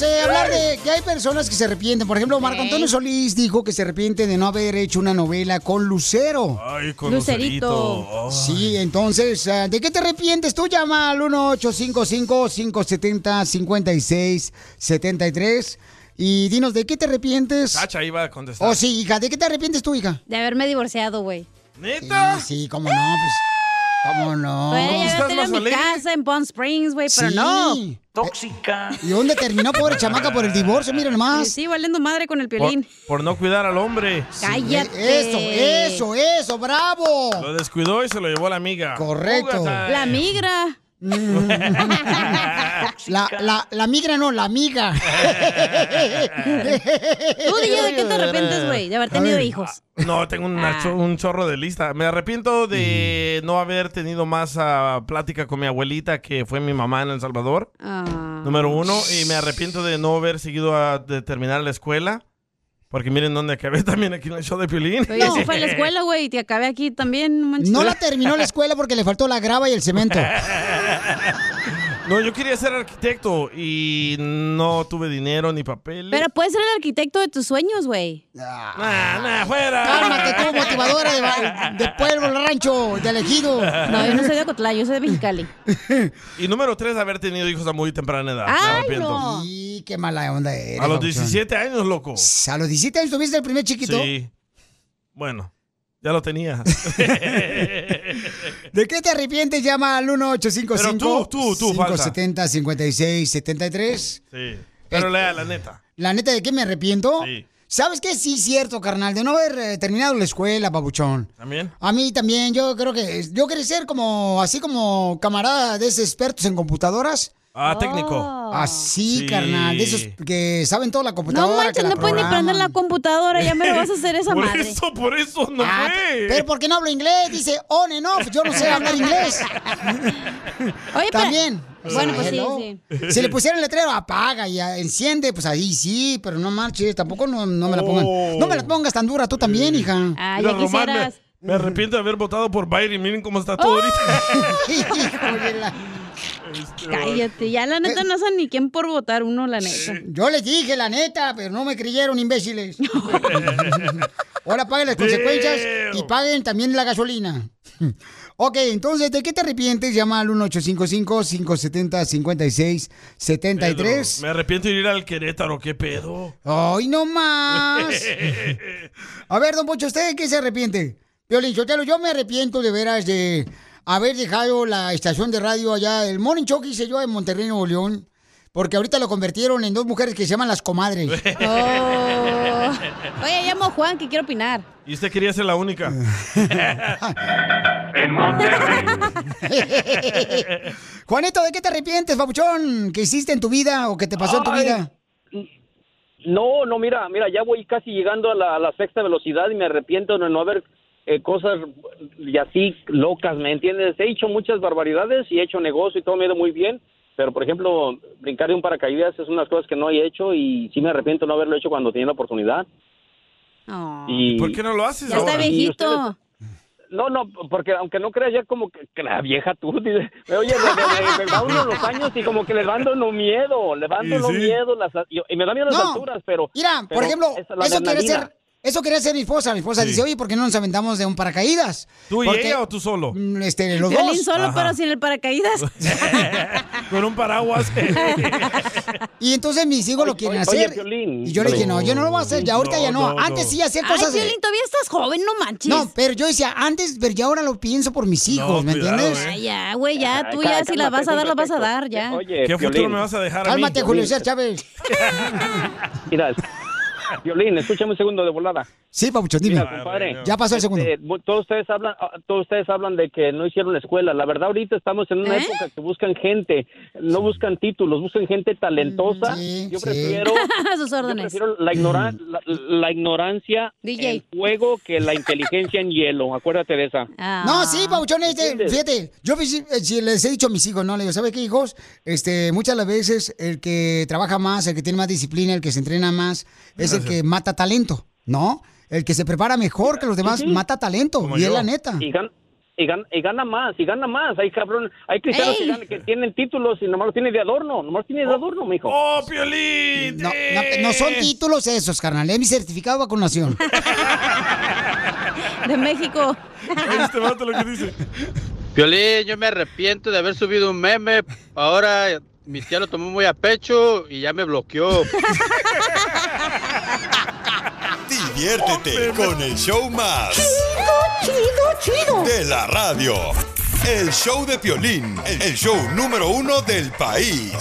Vamos a hablar de que hay personas que se arrepienten. Por ejemplo, Marco Antonio Solís dijo que se arrepiente de no haber hecho una novela con Lucero. Ay, con Lucerito. Ay. Sí, entonces, ah, ¿de qué te arrepientes? Tú llama al 1-855-570-5673 y dinos, ¿de qué te arrepientes? Sacha iba a contestar. Oh, sí, hija, ¿de qué te arrepientes tú, hija? De haberme divorciado, güey. ¿Neta? Sí, sí, cómo no, pues, cómo no. Güey, ya ¿Estás tenía más mi alegre? casa en Palm Springs, güey, pero Sí. no. Tóxica. ¿Y dónde terminó, pobre chamaca, por el divorcio? Miren Sí, más. sí, valiendo madre con el Por, piolín. por no cuidar al hombre. Cállate. Eso, eso, eso, bravo. Lo descuidó y se lo llevó la amiga. Correcto. La migra. La, la, la migra no, la amiga. Tú, ¿de qué te arrepientes, güey? De haber tenido hijos. No, tengo una cho- un chorro de lista. Me arrepiento de no haber tenido más ah, plática con mi abuelita, que fue mi mamá en El Salvador. Ah. Número uno. Y me arrepiento de no haber seguido a de terminar la escuela. Porque miren dónde acabé también aquí en el show de Piolín. Yo sí fue a la escuela, güey, y te acabé aquí también, no manches. No la terminó la escuela porque le faltó la grava y el cemento. No, yo quería ser arquitecto y no tuve dinero ni papeles. Pero puedes ser el arquitecto de tus sueños, güey. Nah, nah, fuera. Cálmate tú, motivadora de, de pueblo, rancho, de elegido. No, yo no soy de Ocotlán, yo soy de Mexicali. Y número tres, haber tenido hijos a muy temprana edad. ¡Ay, no! Y qué mala onda eres. A los babuchón. 17 años, loco. A los 17 años tuviste el primer chiquito. Sí. Bueno, ya lo tenía. ¿De qué te arrepientes? Llama al 1855 Pero tú, tú, tú, falsa. 570 5673 Sí. Pero lea, la neta. La neta, ¿de qué me arrepiento? Sí. ¿Sabes qué? Sí, cierto, carnal, de no haber eh, terminado la escuela, babuchón. ¿También? A mí también, yo creo que yo quería ser como, así como camarada de esos expertos en computadoras. Ah, técnico. Oh. Así, Sí. carnal, de esos que saben toda la No computadora. que manches, la no puedes ni prender la computadora, ya me lo vas a hacer esa Por madre. eso, por eso no Ah, fue. pero ¿por qué no hablo inglés? Dice on and off, yo no sé hablar inglés. Oye, pero- También. Bueno, pues sí, hello. sí. Si le pusieran el letrero, apaga y ah, enciende, pues ahí sí, pero no marches, tampoco no, no me la pongan. Oh. No me la pongas tan dura, tú también, hija. Ah, Mira, ya me, quisieras. me arrepiento de haber votado por Biden. Miren cómo está todo ahorita. Hijo de la- Cállate, ya la neta no saben ni quién por votar uno, la neta. Yo les dije la neta, pero no me creyeron, imbéciles. Ahora paguen las consecuencias y paguen también la gasolina. Ok, entonces, ¿de qué te arrepientes? Llama al 1855-570-5673. Me arrepiento de ir al Querétaro. ¿Qué pedo? ¡Ay, no más! A ver, don Pocho, ¿usted de qué se arrepiente? Violín yo me arrepiento de veras de haber dejado la estación de radio allá, el Morning Show que hice yo en Monterrey, Nuevo León, porque ahorita lo convirtieron en dos mujeres que se llaman las comadres. Oh. Oye, llamo a Juan que quiero opinar. Y usted quería ser la única. Juanito, ¿de qué te arrepientes, papuchón? ¿Qué hiciste en tu vida o qué te pasó en tu vida? No, no, mira, mira, ya voy casi llegando a la, a la sexta velocidad y me arrepiento de no haber eh, cosas y así locas, ¿me entiendes? He hecho muchas barbaridades y he hecho negocio y todo me ha ido muy bien, pero por ejemplo, brincar de un paracaídas es unas cosas que no he hecho y sí me arrepiento no haberlo hecho cuando tenía la oportunidad. Oh. Y, ¿Por qué no lo haces Ya ahora? está viejito. No, no, porque aunque no creas ya como que, que la vieja tú, dice, oye, me, me- me va uno los años y como que les van dando miedo, van Y dando sí. miedo, las, y, y me da miedo las No. alturas, pero... Mira, por ejemplo, eso quiere ser, Eso quería hacer mi esposa. Mi esposa Sí. dice, oye, ¿por qué no nos aventamos de un paracaídas? ¿Tú y Porque, ella o tú solo? mm, Este, los Violín dos. solo, Ajá. pero sin el paracaídas. Con un paraguas. Y entonces mis hijos lo quieren oye, hacer. Y yo le dije, no, yo no lo voy a hacer. Ya ahorita No, ya no. no, Antes no. sí hacía Ay, cosas. de- Violín, todavía estás joven, no manches. No, pero yo decía antes, pero ya ahora lo pienso por mis hijos, ¿me cuidado, entiendes? eh. Ay, ya, güey, ya, Ay, tú ya si la vas a dar, la vas a dar, ya. Oye, ¿Qué futuro me vas a dejar a mí? Cálmate, Julio César Chávez. Mira, Violín, escúchame un segundo de volada. Sí, Papuchón, dime. Mira, compadre. Ya pasó el segundo. Este, bu- todos ustedes hablan, ah, todos ustedes hablan de que no hicieron escuela. La verdad, ahorita estamos en una ¿Eh? época que buscan gente, no buscan títulos, buscan gente talentosa. Sí, yo sí. prefiero, A sus yo órdenes. prefiero la, ignora- la, la ignorancia DJ. en fuego que la inteligencia en hielo. Acuérdate de esa. Ah. No, sí, Pabuchón, este, fíjate, yo pues, sí, eh, sí les he dicho a mis hijos, ¿no? Le digo, ¿sabe qué, hijos? Este, muchas de las veces el que trabaja más, el que tiene más disciplina, el que se entrena más, es el que mata talento, ¿no? El que se prepara mejor que los demás sí. mata talento, Como y es la neta. Y gana, y, gana, y gana más, y gana más. Hay cabrón, hay cristianos que, ganan- que tienen títulos y nomás los tienen de adorno, nomás tienen de adorno, mijo. ¡Oh, Piolín! No, no, no son títulos esos, carnal, es mi certificado de vacunación. De México. Este vato lo que dice. Piolín, yo me arrepiento de haber subido un meme. Ahora mi tía lo tomó muy a pecho y ya me bloqueó. Diviértete con el show más. Chido, chido, De la radio. El show de Piolín, el show número uno del país.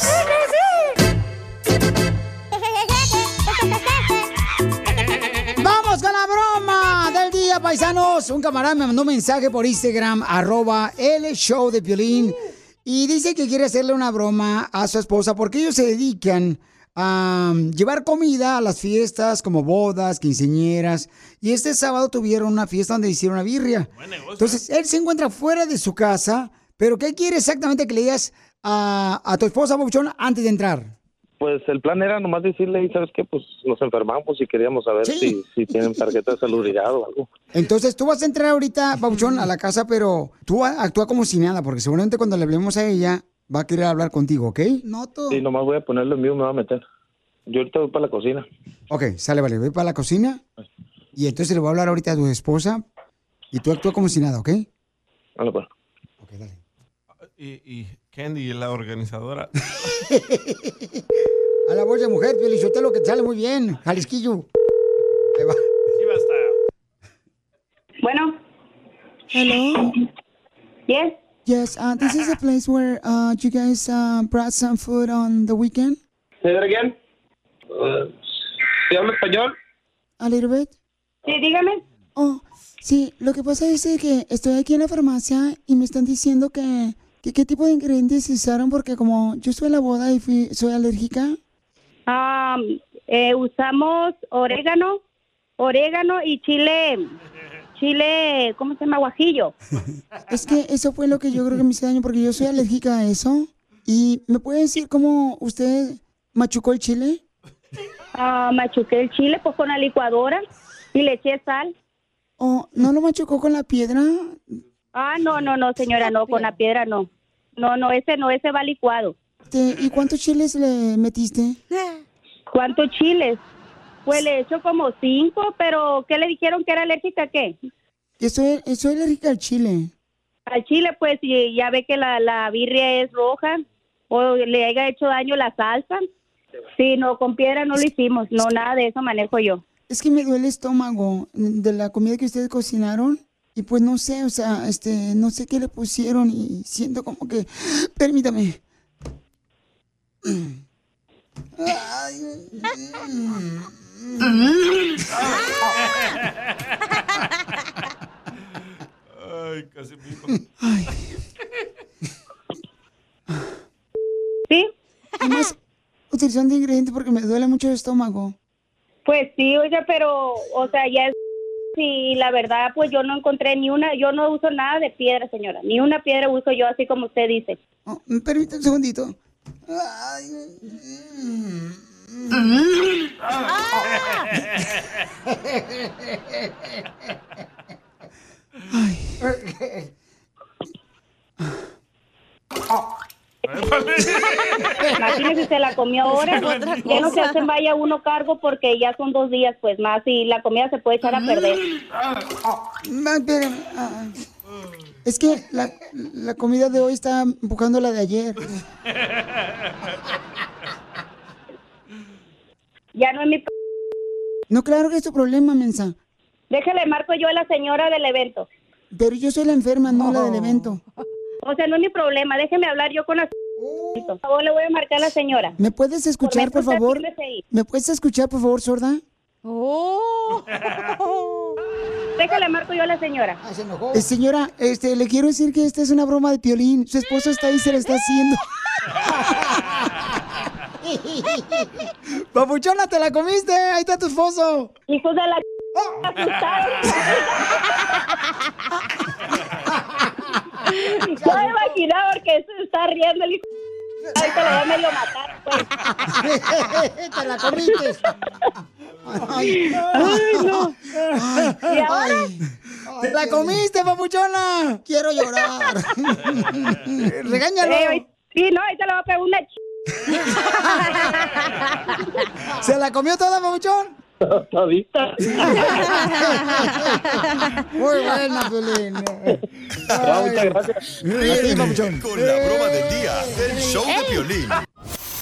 ¡Vamos con la broma del día, paisanos! Un camarada me mandó un mensaje por Instagram, arroba el show de Piolín, y dice que quiere hacerle una broma a su esposa porque ellos se dedican a um, llevar comida a las fiestas como bodas, quinceñeras, y este sábado tuvieron una fiesta donde hicieron una birria. Entonces, él se encuentra fuera de su casa, pero ¿qué quiere exactamente que le digas a, a tu esposa, Pabuchón, antes de entrar? Pues el plan era nomás decirle, y sabes qué, pues nos enfermamos y queríamos saber Sí. si, si tienen tarjeta de salubridad o algo. Entonces tú vas a entrar ahorita, Pabuchón, a la casa, pero tú actúa como si nada, porque seguramente cuando le hablemos a ella va a querer hablar contigo, ¿ok? No, tú. Sí, nomás voy a ponerlo en vivo, me va a meter. Yo ahorita voy para la cocina. Ok, sale, vale, voy para la cocina y entonces le voy a hablar ahorita a tu esposa y tú actúa como si nada, ¿ok? Vale, pues. Ok, dale. Y, y Candy, la organizadora. A la voz de mujer, lo que te sale muy bien, Jalisquillo. Ahí va. Chiva está. Bueno, Hello. yes. Yes, uh, this is a place where uh, you guys uh, brought some food on the weekend. ¿Say that again? ¿Se habla español? A little bit. Sí, dígame. Oh, sí, lo que pasa es que estoy aquí en la farmacia y me están diciendo que, que qué tipo de ingredientes usaron porque como yo estuve en la boda y fui, soy alérgica. Ah, eh, usamos orégano, orégano y chile, chile, ¿cómo se llama? Guajillo. Es que eso fue lo que yo creo que me hizo daño porque yo soy alérgica a eso. ¿Y me puede decir cómo usted machucó el chile? Ah, machuqué el chile pues con la licuadora y le eché sal. ¿O no lo machucó con la piedra? Ah, no, no, no, señora, no, con la piedra no. No, no, ese no, ese va licuado. Este, ¿Y cuántos chiles le metiste? ¿Cuántos chiles? Pues le echo como cinco, pero ¿qué le dijeron que era alérgica a qué? Que soy, soy alérgica al chile. Al chile, pues, y ya ve que la, la birria es roja o le haya hecho daño la salsa. Sí, no, con piedra no lo hicimos, no, nada de eso manejo yo. Es que me duele el estómago de la comida que ustedes cocinaron. Y pues no sé, o sea, este, no sé qué le pusieron y siento como que... Permítame. Ay, Ay, casi me dijo. ay. ¿Sí? Además, utilización de ingredientes porque me duele mucho el estómago. Pues sí, oiga, pero, o sea, ya es... Sí, la verdad, pues yo no encontré ni una, yo no uso nada de piedra, señora, ni una piedra uso yo, así como usted dice. Oh, ¿Me permite un segundito? Ay, Imagínese si se la comió ahora. Ya no se hacen vaya uno cargo porque ya son dos días pues más y la comida se puede echar a perder. Ah, Es que la, la comida de hoy está empujando la de ayer. Ya no es mi... p- No, claro que es tu problema, mensa. Déjale, marco yo a la señora del evento. Pero yo soy la enferma, no la del evento. O sea, no es mi problema. Déjeme hablar yo con la... Por favor, le voy a marcar a la señora. ¿Me puedes escuchar, por favor? ¿Me puedes escuchar, por favor, sorda? Oh. Déjale, marco yo a la señora. Eh, señora, este, le quiero decir que esta es una broma de piolín. Su esposo está ahí y se la está haciendo. Papuchona, te la comiste. Ahí está tu esposo. Hijos de la... Yo me imaginaba porque se está riendo el hijo. Ahorita lo voy a medio matar, pues. te la comiste. Ay, Ay, no. ¿Y ahora? ¡Te la comiste, papuchona! Quiero llorar. Regáñalo. Sí, no, ahorita le voy a pegar una ch... ¿Se la comió toda, papuchón? Todita. Muy buena, Piolín. Ah, muchas gracias. Ríete. Con la broma del día del show de Piolín.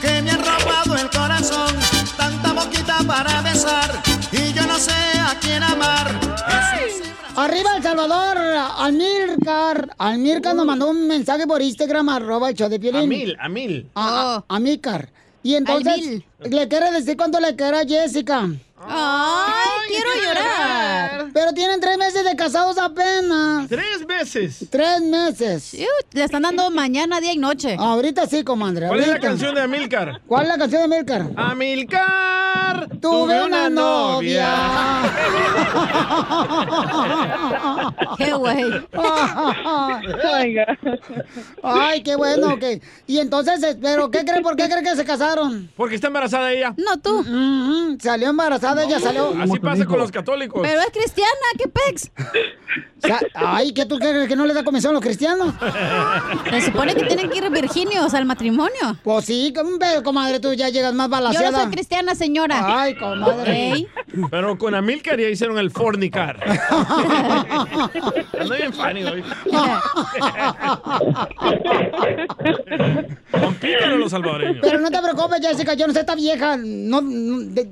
que me han robado el corazón. Tanta boquita para besar y yo no sé a quién amar. Arriba El Salvador, Almircar. Almircar nos mandó un mensaje por Instagram, arroba el show de Piolín. A mil, a mil. A, a Amícar. Y entonces, le quiere decir cuánto le quiere a Jessica. Ay, quiero llorar. Pero tienen tres meses de casados apenas. Tres meses. Tres meses. Le están dando mañana, día y noche. Ahorita sí, comadre. ¿Cuál es la canción de Amilcar? ¿Cuál es la canción de Amilcar? Amilcar. Tuve una novia. Qué güey. Ay, qué bueno, ok. Y entonces, eh, ¿pero qué creen? ¿Por qué creen que se casaron? Porque está embarazada ella. No, tú. Mm, salió embarazada, ella salió. Así pasa con los católicos. Pero es cristiana, ¿qué pex? Sa- Ay, ¿qué tú crees que no le da comisión a los cristianos? Se supone que tienen que ir virginios al matrimonio. Pues sí, comadre, tú ya llegas más Yo balanceada. no soy cristiana, señora. Ay, comadre. Ey. Pero con Amilcar ya hicieron el fornicar. Ando bien funny hoy. Compítanlo los salvadoreños. Pero no te preocupes, Jessica, yo no sé, esta vieja no,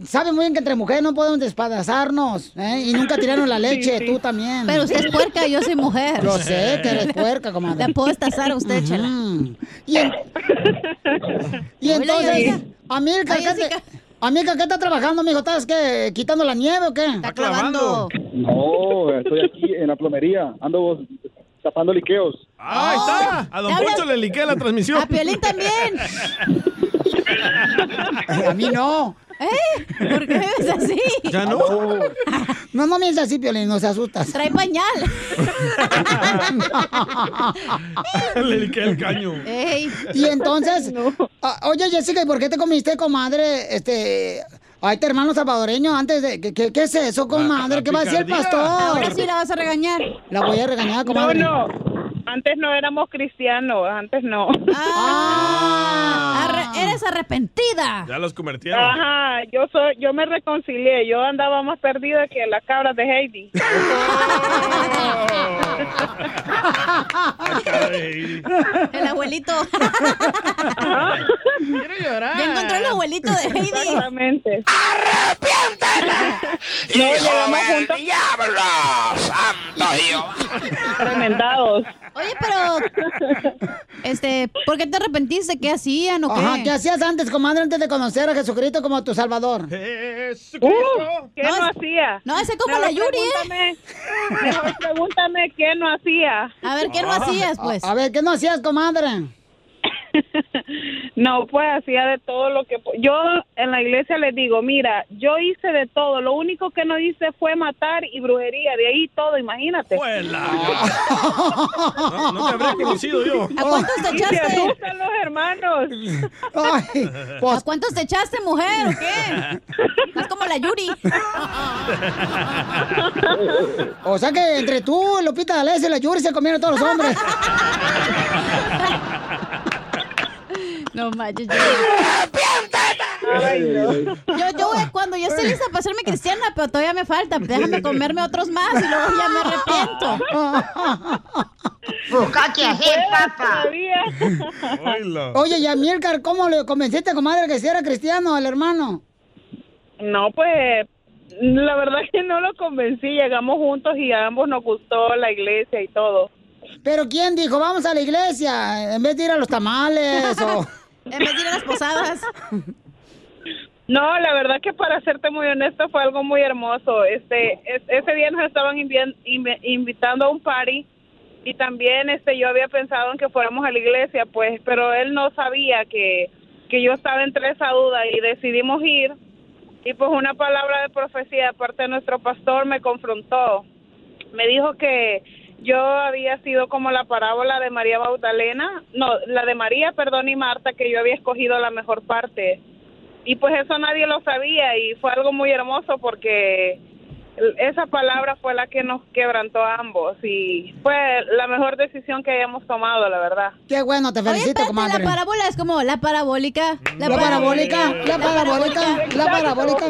sabe muy bien que entre mujeres no podemos despedazarnos, ¿eh? Y nunca tiraron la leche, tú también. Pero usted es puerca, yo soy mujer. Yo sé que eres puerca, comadre. La puedo estazar a usted, chela. Y, en- y entonces. Amilcar, Ay, ¿qué, te- Jessica. Amilcar, ¿qué estás trabajando, mijo? ¿Estás qué, quitando la nieve o qué? Está clavando. No, estoy aquí en la plomería. Ando tapando liqueos. Ah, ahí está. A Don. Poncho le liqué la transmisión. A Piolín también. A mí no. ¿Eh? ¿Por qué es así? Ya no. No, no me así, Piolín, no se asustas. Trae pañal. le liqué el caño. Ey. Y entonces, ah, oye Jessica, ¿y por qué te comiste, comadre, este, a este hermano salvadoreño antes de, ¿qué, qué, qué es eso, comadre? la ¿Qué va a decir el pastor? Ahora sí la vas a regañar. La voy a regañar, comadre. No, no. Antes no éramos cristianos, antes no. Ah, arre- eres arrepentida. Ya los convirtieron. Ajá, yo soy, yo me reconcilié, yo andaba más perdida que las cabras de Heidi. El abuelito. Quiero llorar. Ya encontró el abuelito de Heidi. Exactamente. ¡Hijo llegamos del juntos. diablo! ¡Santo Jehová! Tremendados. Oye, pero, este, ¿por qué te arrepentiste? ¿Qué hacían o qué? Ajá, ¿qué hacías antes, comadre, antes de conocer a Jesucristo como tu salvador? Uh, ¿Qué no, No, hacía? no, ese como la Yuri, ¿eh? pregúntame- Mejor pregúntame qué no hacía. A ver, ¿qué no hacías, pues? A, a ver, ¿qué no hacías, comadre? No, pues hacía de todo lo que... Yo en la iglesia les digo, mira, yo hice de todo, lo único que no hice fue matar y brujería, de ahí todo, imagínate. No, no te habría conocido yo. ¿A cuántos te Y se echaste? asustan los hermanos. pues ¿A cuántos te echaste, mujer, o qué? Más como la Yuri. O sea que entre tú, Lupita D'Alessio y la Yuri se comieron todos los hombres. No manches. Yo, yo, yo voy- cuando yo esté lista para hacerme cristiana, pero todavía me falta. Déjame comerme otros más y luego ya me arrepiento. Busca hacer, papá. Oye, y a Milcar, ¿cómo le convenciste, comadre, que si era cristiano al hermano? No, pues la verdad que no lo convencí, llegamos juntos y a ambos nos gustó la iglesia y todo. ¿Pero quién dijo, vamos a la iglesia, en vez de ir a los tamales o...? En de las posadas. No, la verdad que para serte muy honesta fue algo muy hermoso. Este, es- ese día nos estaban invi- invi- invitando a un party y también este yo había pensado en que fuéramos a la iglesia, pues, pero él no sabía que que yo estaba entre esa duda y decidimos ir y pues una palabra de profecía de parte de nuestro pastor me confrontó. Me dijo que yo había sido como la parábola de María Magdalena, no, la de María, perdón, y Marta, que yo había escogido la mejor parte. Y pues eso nadie lo sabía y fue algo muy hermoso porque esa palabra fue la que nos quebrantó a ambos y fue la mejor decisión que hayamos tomado, la verdad. Qué bueno, te felicito, espérate, comadre. La parábola es como la parabólica. La parabólica, la parabólica, la parabólica.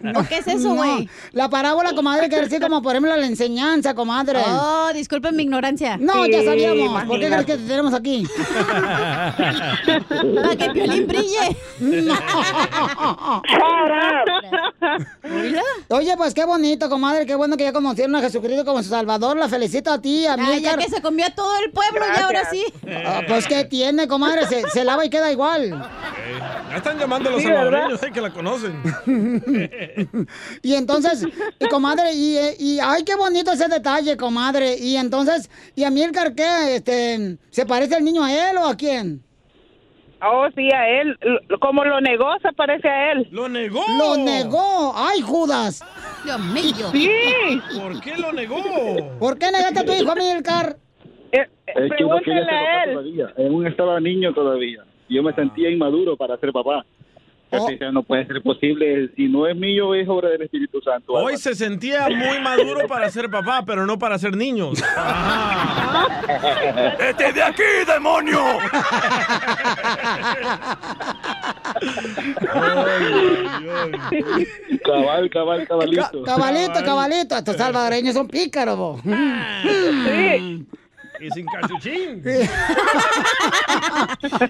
¿no? ¿O qué es eso, No, güey? La parábola, comadre, quiere decir como, por ejemplo, la enseñanza, comadre. Oh, disculpen mi ignorancia. No, ya sabíamos. ¿Por qué crees imagínate. que te tenemos aquí? Para que Piolín brille. Oye, pues qué bonito, comadre. Qué bueno que ya conocieron a Jesucristo como su Salvador. La felicito a ti, a Ah, mí. ya que se comió a todo el pueblo, y ahora sí. pues qué tiene, comadre. Se, se lava y queda igual. Ya están llamando a los Sí, salvadoreños, sé que la conocen. Y entonces, y comadre, y, eh, y ay, qué bonito ese detalle, comadre. Y entonces, ¿y a Milcar qué? Este, ¿Se parece el niño a él o a quién? Oh, sí, a él. Como lo negó, se parece a él. ¡Lo negó! ¡Lo negó! ¡Ay, Judas! Dios mío. Sí. ¿Por qué lo negó? ¿Por qué negaste a tu hijo, Milcar? Es que uno Pregúntale a él. todavía. Aún estaba niño todavía. Yo me sentía inmaduro para ser papá. Oh. No puede ser posible. Si no es mío, es obra del Espíritu Santo. Hoy se sentía muy maduro para ser papá, pero no para ser niños. ¡Vete de aquí, demonio! Cabal, cabal, cabalito. Cabalito, cabalito. Estos salvadoreños son pícaros. Sí. Y sin cachuchín.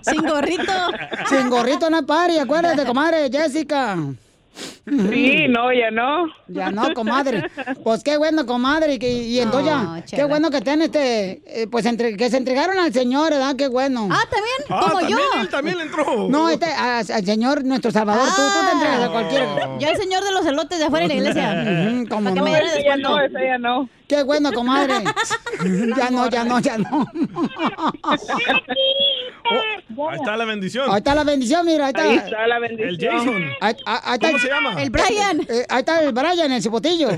Sin gorrito. Sin gorrito no pari, acuérdate, comadre Jessica. Sí, no, ya no. Ya no, comadre. Pues qué bueno, comadre. Y, y entonces No, ya, qué bueno que ten este, eh, pues entre, que se entregaron al Señor, ¿verdad? Qué bueno. Ah, también, Ah, como también yo. él también le entró. No, este, a- al Señor, nuestro Salvador, tú, tú te entregas a cualquier. Yo el señor de los elotes de afuera de la iglesia. Ujú, cómo Para que no. me Esa ya no, ya no. Qué bueno, comadre. ya no, ya no, ya no. Ahí está la bendición. Ahí está la bendición, mira, ahí está. Ahí está la El bendición. Jason. Ahí, ahí- ahí está ¿Cómo se llama? El Brian. Eh, ahí está el Brian, el cipotillo.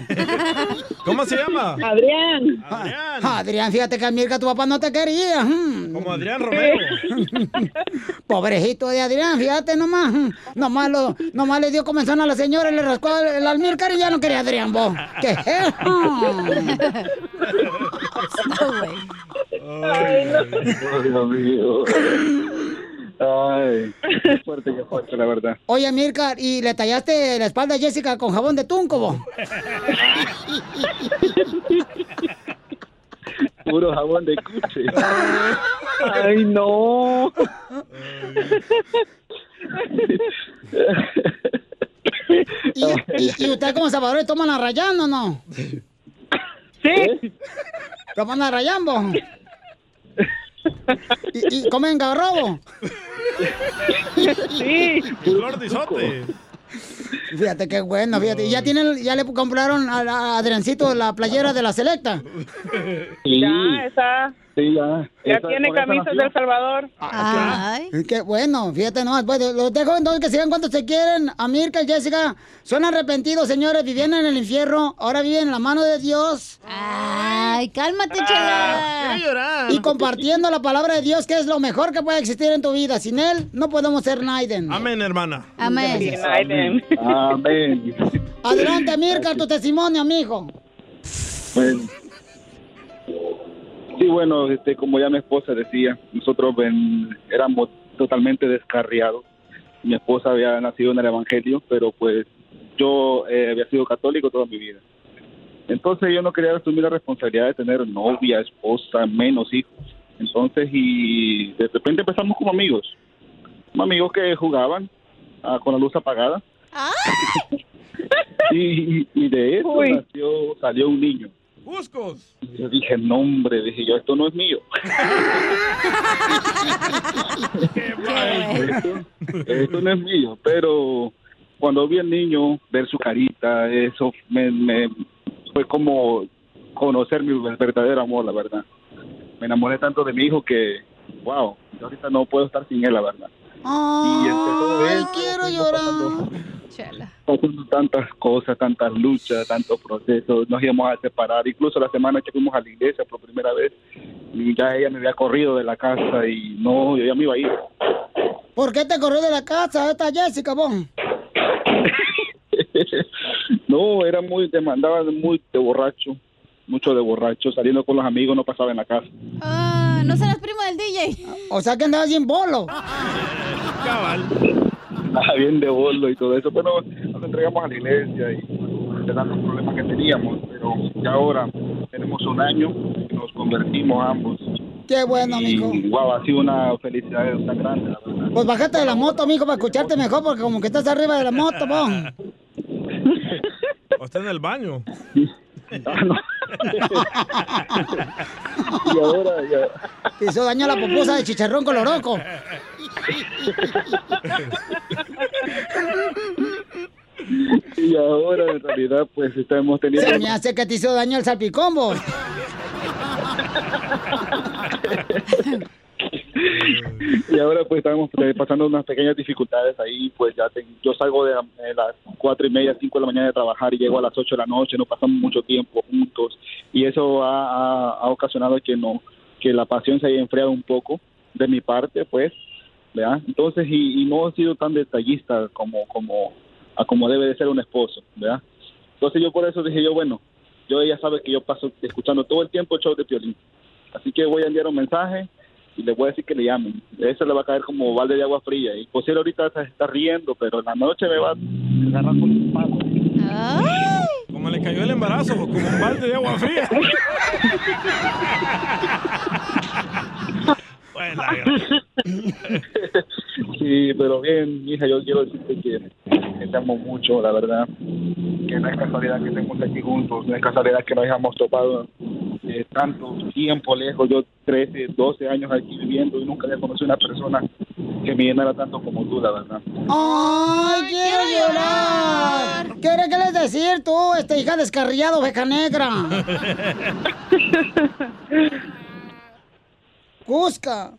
¿Cómo se llama? Adrián. Adrián. Adrián, fíjate que Mirka, tu papá no te quería. Mm. Como Adrián Romero. Pobrecito de Adrián, fíjate nomás. Mm. Nomás, lo, nomás le dio comenzón a la señora, le rascó el, el almícar y ya no quería a Adrián, vos. ¿Qué es? No, güey. Ay, Dios mío. Ay, qué fuerte, qué fuerte, la verdad. Oye, Mirka, ¿y le tallaste la espalda a Jessica con jabón de tunco, vos? Puro jabón de cuche. Ay, no. ¿Y, y, y usted como salvador toman a rayando o no? Sí. ¿Toman a rayando? ¿Y, y comen garrobo? Sí. Isote. Fíjate qué bueno, fíjate. ¿Y ya tienen, ya le compraron a, a Adriancito la playera de la selecta? Ya, está. Sí, ya. Ya Esa- tiene camisas del Salvador. Ay. Qué bueno, fíjate nomás. Pues, los dejo entonces que sigan cuando se quieren. Amirka y Jessica son arrepentidos, señores. Vivían en el infierno, ahora viven en la mano de Dios. Ay, cálmate, Ah, llorar. Y compartiendo la palabra de Dios, que es lo mejor que puede existir en tu vida. Sin él, no podemos ser Naiden. Amén, hermana. Amén. Amén. Amén. Adelante, Amirka, tu testimonio, amigo. Bueno. Sí, bueno, este, como ya mi esposa decía, nosotros ven- éramos totalmente descarriados. Mi esposa había nacido en el Evangelio, pero pues yo eh, había sido católico toda mi vida. Entonces yo no quería asumir la responsabilidad de tener novia, esposa, menos hijos. Entonces, y de repente empezamos como amigos. Como amigos que jugaban ah, con la luz apagada. y, y de eso nació, salió un niño. Buscos. Y yo dije, no, hombre, dije yo, esto no es mío. esto, esto no es mío, pero cuando vi al niño, ver su carita, eso me, me fue como conocer mi verdadero amor, la verdad. Me enamoré tanto de mi hijo que, wow, yo ahorita no puedo estar sin él, la verdad. Y entre todo Ay, eso, quiero fuimos pasando- Chela. pasando tantas cosas, tantas luchas, tantos procesos, nos íbamos a separar, incluso la semana que fuimos a la iglesia por primera vez, y ya ella me había corrido de la casa y no, yo ya me iba a ir. ¿Por qué te corrió de la casa esta Jessica, vos? no, era muy, demandaba muy de borracho, mucho de borracho, saliendo con los amigos no pasaba en la casa. Ah, no serás primo del DJ. O sea que andabas bien bolo. Cabal. Ah, bien de bolo y todo eso, pero nos entregamos a la iglesia y de tantos problemas que teníamos, pero ya ahora tenemos un año y nos convertimos ambos. Qué bueno. Y wow, ha sido una felicidad tan grande, la verdad. Pues bájate de la moto, mijo, para escucharte mejor, porque como que estás arriba de la moto, vos. O está en el baño. Y ahora ya, Te hizo daño la pupusa de chicharrón coloroco. y ahora en realidad pues estamos teniendo... Se me hace que te hizo daño el salpicón, vos. y ahora pues estamos eh, pasando unas pequeñas dificultades ahí, pues ya te- yo salgo de la- de las cuatro y media, cinco de la mañana de trabajar y llego a las ocho de la noche, no pasamos mucho tiempo juntos y eso ha, ha- ocasionado que no que la pasión se haya enfriado un poco de mi parte, pues, ¿verdad? Entonces y, no he sido tan detallista como como como debe de ser un esposo, ¿verdad? Entonces yo por eso dije yo bueno, yo ella sabe que yo paso escuchando todo el tiempo el show de Piolín, así que voy a enviar un mensaje y le voy a decir que le llamen. Eso le va a caer como balde de agua fría. Y pues él ahorita se está riendo, pero en la noche me va a agarrar con un palo. Como le cayó el embarazo, como un balde de agua fría. Pues la Sí, pero bien, hija, yo quiero decirte que, que te amo mucho, la verdad. Que no es casualidad que estemos aquí juntos, no es casualidad que nos hayamos topado eh, tanto tiempo lejos. Yo 13, 12 años aquí viviendo y nunca había conocido una persona que me llenara tanto como tú, la verdad. ¡Ay, quiero llorar! ¿Qué quieres decir tú, esta hija descarriada, oveja negra? Cusca.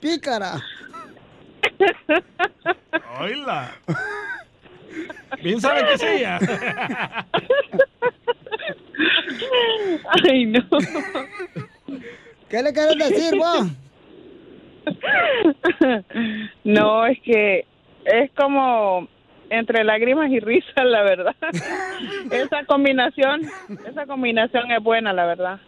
Pícara. Oíla. Bien sabe que es ella. Ay, no. ¿Qué le quieres decir vos? No, es que es como entre lágrimas y risas, la verdad. Esa combinación, esa combinación es buena, la verdad.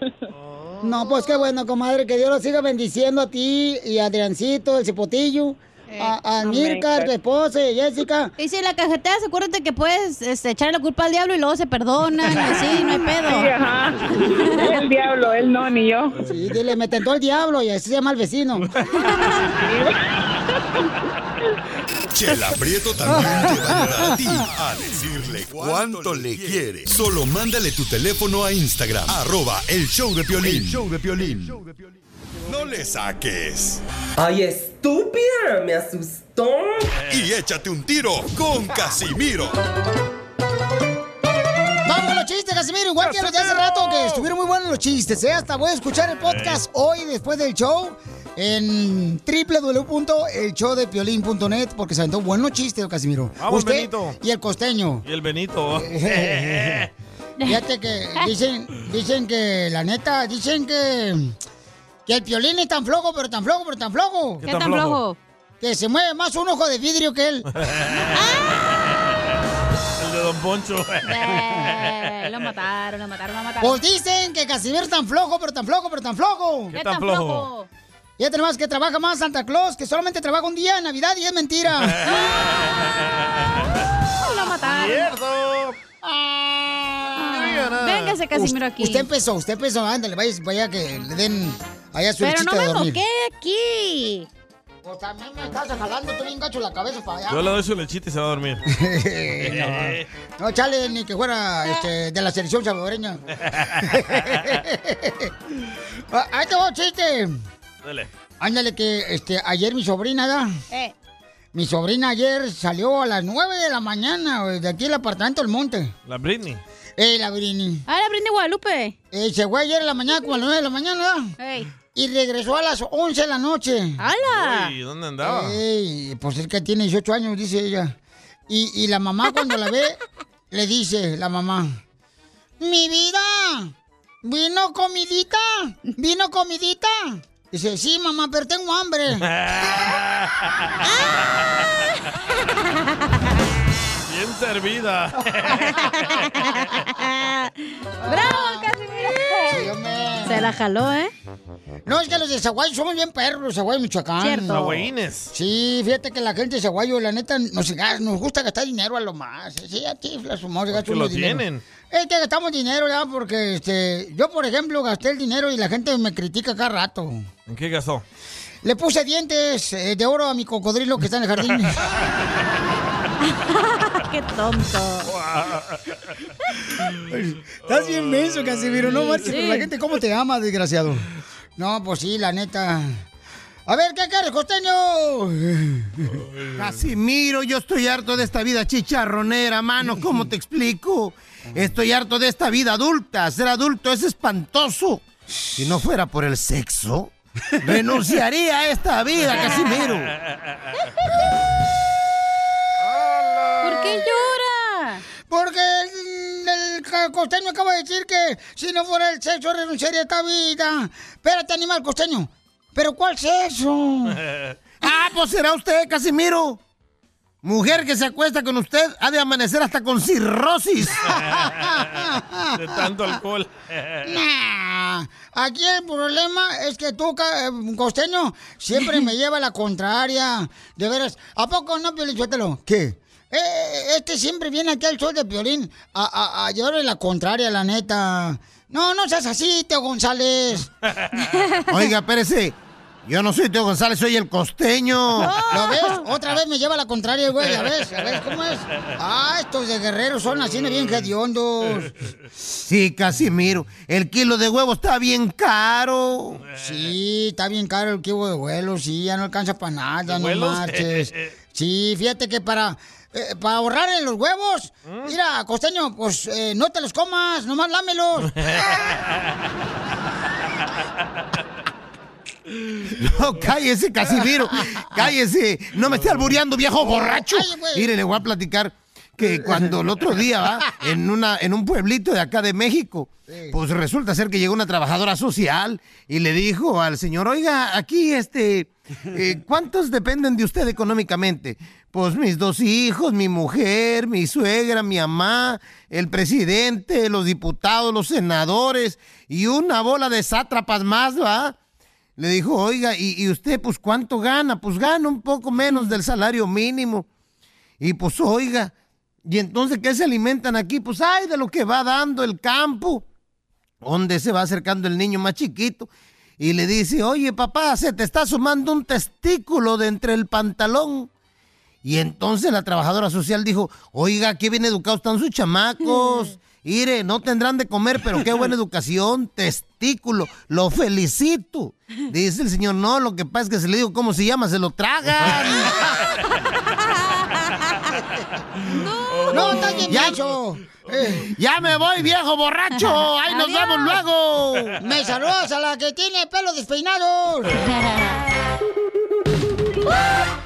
No, pues qué bueno, comadre, que Dios lo siga bendiciendo a ti y a Adriancito, el cipotillo, a, a Mirka, tu esposa y a Jessica. Y si la cajeteas, acuérdate que puedes este, echarle la culpa al diablo y luego se perdonan y así, no hay pedo. Sí, ajá. Es el diablo, él no, ni yo. Sí, dile, me tentó el diablo y así se llama el vecino. Chela Prieto también te va a ayudar a ti a decirle cuánto le quiere. Solo mándale tu teléfono a Instagram, arroba el show de Piolín. El show de Piolín. No le saques. Ay, estúpida, me asustó. Y échate un tiro con Casimiro. Vamos los chistes, Casimiro. Igual que los de hace rato, que estuvieron muy buenos los chistes. ¿eh? Hasta voy a escuchar el podcast hoy después del show en www.elshowdepiolín.net porque se aventó buenos chistes, Casimiro. Vamos, Usted Benito. y el costeño. Y el Benito. Fíjate que dicen, dicen que, la neta, dicen que, que el piolín es tan flojo, pero tan flojo, pero tan flojo. ¿Qué tan tan flojo? flojo? Que se mueve más un ojo de vidrio que él. El de Don Poncho. Eh, lo mataron, lo mataron, lo mataron. Pues dicen que Casimiro es tan flojo, pero tan flojo, pero tan flojo. ¿Qué tan flojo? Ya tenemos que trabaja más Santa Claus, que solamente trabaja un día en Navidad y es mentira. lo mataron. ¡Cierto! Véngase, Casimiro, aquí. Usted empezó, usted empezó, ándale, vaya, vaya que le den allá su Pero no me moqué aquí. Pues también me estás jalando tú bien gacho la cabeza para allá. Yo le doy su lechita y se va a dormir. No, chale, ni que fuera este, de la selección salvadoreña. Ah, Ahí te va un chiste. Dale. Ándale que este, ayer mi sobrina, ¿da? Eh. Mi sobrina ayer salió a las 9 de la mañana de aquí del apartamento del monte. La Britney. Eh, la Brini. Ah, la Britney Guadalupe. Eh, se fue ayer en la mañana, como a las 9 de la mañana, ¿da? Ey. Y regresó a las 11 de la noche. ¡Hala! Uy, ¿dónde andaba? Ey, pues es que tiene 18 años, dice ella. Y, y la mamá cuando la ve, le dice la mamá, mi vida, ¿vino comidita? ¿Vino comidita? Dice, sí, mamá, pero tengo hambre. Bien servida. ¡Bravo, Casimiro! Se la jaló, ¿eh? No, es que los de Zaguayo somos bien perros, los Zaguayo, Michoacán. Cierto. Zaguayines. Sí, fíjate que la gente de Zaguayo, la neta, nos, nos gusta gastar dinero a lo más. Sí, a ti, la sumamos, Porque lo tienen. Es que gastamos dinero ya porque, este, yo, por ejemplo, gasté el dinero y la gente me critica cada rato. ¿En qué gastó? Le puse dientes eh, de oro a mi cocodrilo que está en el jardín. ¡Qué tonto! Estás bien menso, Casimiro. No marches, Sí. pero la gente cómo te ama, desgraciado. No, pues sí, la neta. A ver, ¿qué quieres, costeño? Casimiro, yo estoy harto de esta vida chicharronera, mano. ¿Cómo te explico? Estoy harto de esta vida adulta. Ser adulto es espantoso. Si no fuera por el sexo, renunciaría a esta vida, Casimiro. ¿Por qué llora? Porque el, el costeño acaba de decir que si no fuera el sexo renunciaría a esta vida. Espérate, animal costeño. ¿Pero cuál sexo? Ah, pues será usted, Casimiro. Mujer que se acuesta con usted ha de amanecer hasta con cirrosis. De tanto alcohol. Nah, aquí el problema es que tú, eh, costeño, siempre me lleva la contraria. De veras, ¿a poco no? Suéltalo. ¿Qué? Eh, este siempre viene aquí al show de Piolín a, a, a llevarle la contraria, la neta. No, no seas así, Teo González. Oiga, espérese. Yo no soy Teo González, soy el costeño. ¿Lo ves? Otra vez me lleva la contraria, güey. ¿Ya ves? ¿Ya ves cómo es? Ah, estos de guerreros son así bien hediondos. Sí, Casimiro. El kilo de huevo está bien caro. Sí, está bien caro el kilo de vuelos, sí, ya no alcanza para nada, no marches. Sí, fíjate que para, eh, para ahorrar en los huevos, mira, costeño, pues eh, no te los comas, nomás lámelos. No, cállese, Casimiro. Cállese. No me esté albureando, viejo borracho. Ay, güey. Mire, le voy a platicar que cuando el otro día, ¿va? En, una, en un pueblito de acá de México, pues resulta ser que llegó una trabajadora social y le dijo al señor, oiga, aquí, este, eh, ¿cuántos dependen de usted económicamente? Pues mis dos hijos, mi mujer, mi suegra, mi mamá, el presidente, los diputados, los senadores y una bola de sátrapas más, ¿va? Le dijo, oiga, ¿y, y usted pues cuánto gana? Pues gana un poco menos del salario mínimo. Y pues oiga, ¿y entonces qué se alimentan aquí? Pues ay, de lo que va dando el campo. Donde se va acercando el niño más chiquito y le dice, oye papá, se te está sumando un testículo de entre el pantalón. Y entonces la trabajadora social dijo, oiga, qué bien educados están sus chamacos. Ire, no tendrán de comer, pero qué buena educación, testículo, lo felicito. Dice el señor, no, lo que pasa es que si le digo cómo se llama, se lo tragan. No, está bien Ya- Ya me voy, viejo borracho. Ahí nos vemos luego. Me saludas a la que tiene pelo despeinado.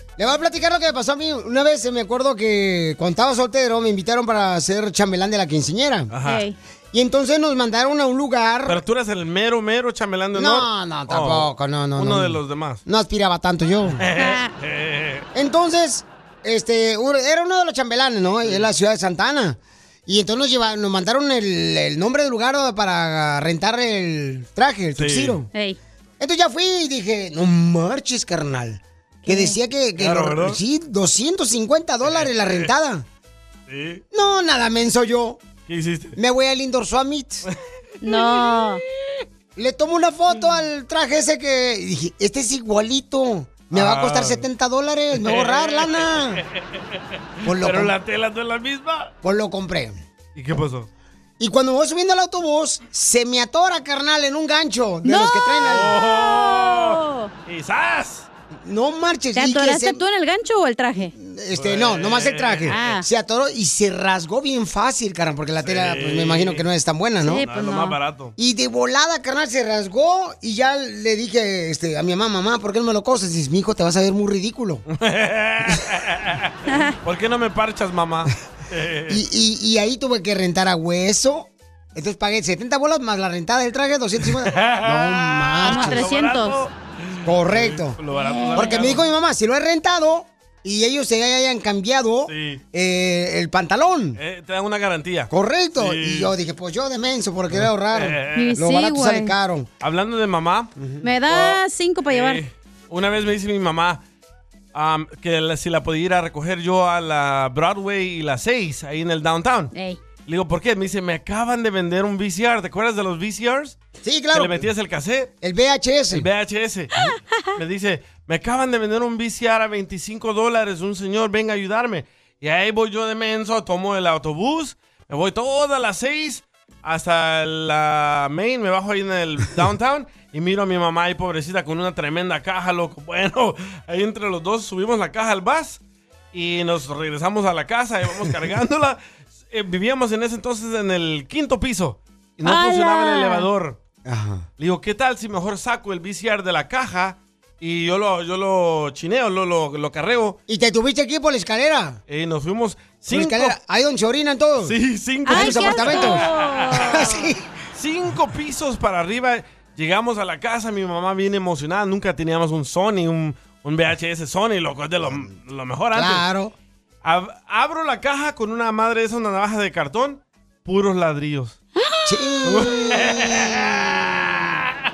Le voy a platicar lo que me pasó a mí. Una vez me acuerdo que cuando estaba soltero me invitaron para ser chambelán de la quinceñera. Ajá. Ey. Y entonces nos mandaron a un lugar. Pero tú eres el mero, mero chamelán de honor. No, no, tampoco, no, no, Uno no. de los demás. No aspiraba tanto yo. Entonces, este, era uno de los chambelanes, ¿no? En la ciudad de Santana. Y entonces nos, lleva- nos mandaron el, el nombre del lugar para rentar el traje, el Sí. tuxiro. Entonces ya fui y dije, no marches, carnal. Que decía que, que Claro, lo- sí, 250 dólares la rentada. Sí. No, nada menso yo. ¿Qué hiciste? Me voy al Indoor Summit. No. Le tomo una foto al traje ese que y dije, este es igualito. Me va a costar Ah. 70 dólares. Me voy a ahorrar lana. Pues lo Pero la tela no es la misma. Pues lo compré. ¿Y qué pasó? Y cuando voy subiendo al autobús, se me atora, carnal, en un gancho de los que traen al... ¡Quizás! No marches. ¿Te atoraste se- tú en el gancho o el traje? Este, no, nomás el traje. Ah. Se atoró y se rasgó bien fácil, carnal, porque la tela, pues me imagino que no es tan buena, ¿no? pues No, es lo más barato. Y de volada, carnal, se rasgó y ya le dije este, a mi mamá, mamá, ¿por qué no me lo coses? Dice, mi hijo, te vas a ver muy ridículo. ¿Por qué no me parchas, mamá? Y, y- y ahí tuve que rentar a hueso. Entonces pagué 70 bolas más la rentada del traje, 250. No marches. Como 300. Correcto. Lo barato sale Porque me dijo mi mamá, si lo he rentado y ellos se hayan cambiado Sí. eh, el pantalón. Eh, te dan una garantía. Correcto. Sí. Y yo dije, pues yo de menso, porque quería ahorrar. Eh, Lo sí, barato sale caro. Hablando de mamá, Me da cinco para llevar. eh, una vez me dice mi mamá am, que la- si la podía ir a recoger yo a la Broadway y la 6, ahí en el downtown. Ey. Le digo, ¿por qué? Me dice, me acaban de vender un VCR. ¿Te acuerdas de los VCRs? Sí, claro. Que le metías el cassette. El VHS. El VHS. me dice, me acaban de vender un VCR a 25 dólares. Un señor, venga a ayudarme. Y ahí voy yo de menso, tomo el autobús, me voy todas las seis hasta la main, me bajo ahí en el downtown y miro a mi mamá ahí pobrecita con una tremenda caja, loco. Bueno, ahí entre los dos subimos la caja al bus y nos regresamos a la casa y vamos cargándola. Eh, vivíamos en ese entonces en el quinto piso y no funcionaba el elevador. Ajá. Le digo, ¿qué tal si mejor saco el VCR de la caja y yo lo, yo lo chineo, lo, lo, lo carreo? Y te tuviste aquí por la escalera. Y nos fuimos Por la cinco, escalera. Ahí donde se orinan todos. sí, cinco, En los apartamentos. asco! Sí. cinco pisos para arriba. Llegamos a la casa, mi mamá bien emocionada. Nunca teníamos un Sony, un, un VHS Sony, loco, es de lo, lo mejor antes. Claro. Ab- abro la caja con una madre de esa, una navaja de cartón, puros ladrillos.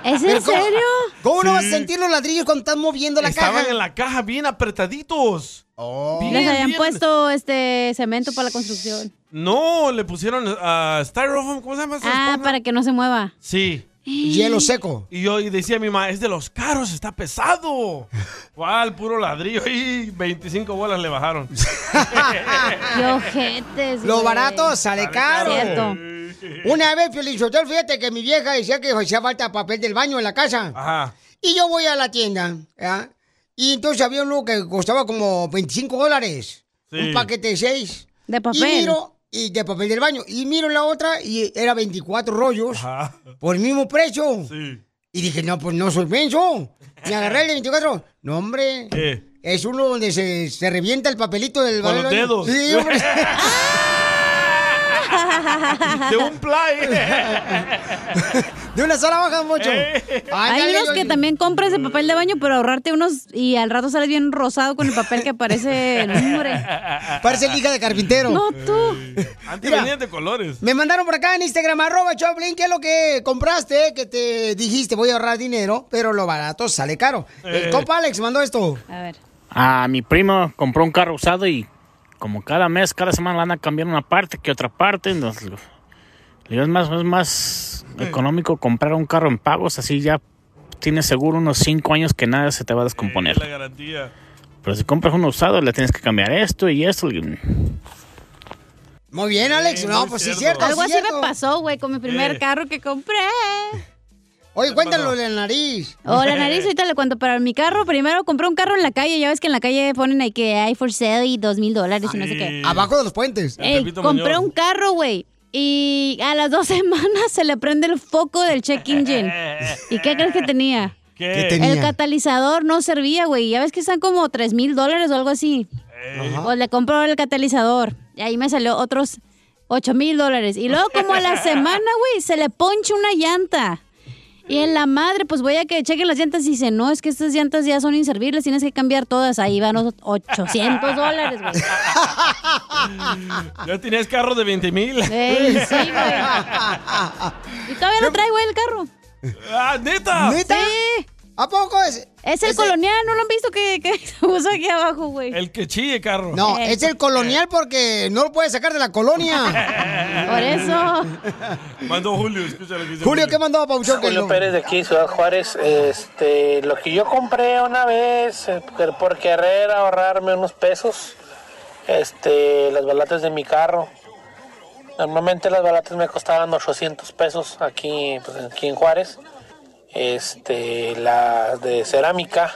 ¿Es en ¿cómo- serio? ¿Cómo no Sí. vas a sentir los ladrillos cuando estás moviendo la Estaban caja? en la caja bien apretaditos. Oh. Bien, Les habían bien. puesto este cemento para la construcción. No, le pusieron ah, styrofoam, ¿cómo se llama? Ah, para que no se mueva. Sí. Hielo seco. Y yo y decía a mi mamá, es de los caros, está pesado. ¿Cuál? Puro ladrillo. Y 25 bolas le bajaron. Qué ojetes, Lo güey. barato sale caro. Cierto. Una vez, Piolichotelo, fíjate que mi vieja decía que hacía falta papel del baño en la casa. Ajá. Y yo voy a la tienda, ¿ya? Y entonces había uno que costaba como 25 dólares. Sí. Un paquete de 6. De papel. Y miro, y de papel del baño. Y miro la otra y era 24 rollos Ajá. por el mismo precio. Sí. Y dije, no, pues no soy menso. Me agarré el de 24. No, hombre. ¿Qué? Es uno donde se, se revienta el papelito del Con los dedos. Sí, hombre. De un play. De una sola hoja, mucho. Hay unos que también compras el papel de baño, pero ahorrarte unos y al rato sales bien rosado con el papel que parece el nombre. Parece el hija de carpintero. No, tú. Antes Mira. venían de colores. Me mandaron por acá en Instagram, arroba Choplin, ¿qué es lo que compraste? Que te dijiste, voy a ahorrar dinero, pero lo barato sale caro. El Eh. compa Alex mandó esto. A ver. Ah, mi primo compró un carro usado y como cada mes, cada semana le van a cambiar una parte que otra parte. Entonces, le es más, es más económico comprar un carro en pagos, así ya tienes seguro unos cinco años que nada se te va a descomponer. La garantía. Pero si compras uno usado, le tienes que cambiar esto y esto. Muy bien, Alex. no, pues sí, es cierto. Algo sí así cierto. me pasó, güey, con mi primer Eh. carro que compré. Oye, cuéntalo de la nariz. O la nariz, ahorita le cuento, pero mi carro, primero compré un carro en la calle, ya ves que en la calle ponen ahí que hay for sale y dos mil dólares y no sé qué. Abajo de los puentes. Ey, compré un carro, güey. Y a las dos semanas se le prende el foco del check engine. ¿Y qué crees que tenía? ¿Qué? ¿Qué tenía? El catalizador no servía, güey. Ya ves que están como tres mil dólares o algo así. Pues le compró el catalizador. Y ahí me salió otros ocho mil dólares. Y luego como a la semana, güey, se le poncha una llanta. Y en la madre, pues voy a que chequen las llantas y dice, no, es que estas llantas ya son inservibles, tienes que cambiar todas. Ahí van los 800 dólares, güey. Ya tenías carro de 20 mil. Ey, sí, güey. Y todavía lo traigo el carro. ¡Ah, neta! ¿Neta? Sí. ¿A poco es? Es el colonial, ¿no lo han visto que, que se puso aquí abajo, güey? El que chille carro. No, es el colonial porque no lo puedes sacar de la colonia. Por eso. Mandó Julio, que dice Julio, ¿qué mandó Pauchón? Julio Pérez de aquí, Ciudad Juárez. Este, lo que yo compré una vez eh, por- por querer ahorrarme unos pesos, este, las balatas de mi carro. Normalmente las balatas me costaban 800 pesos aquí, pues, aquí en Juárez. Este, las de cerámica,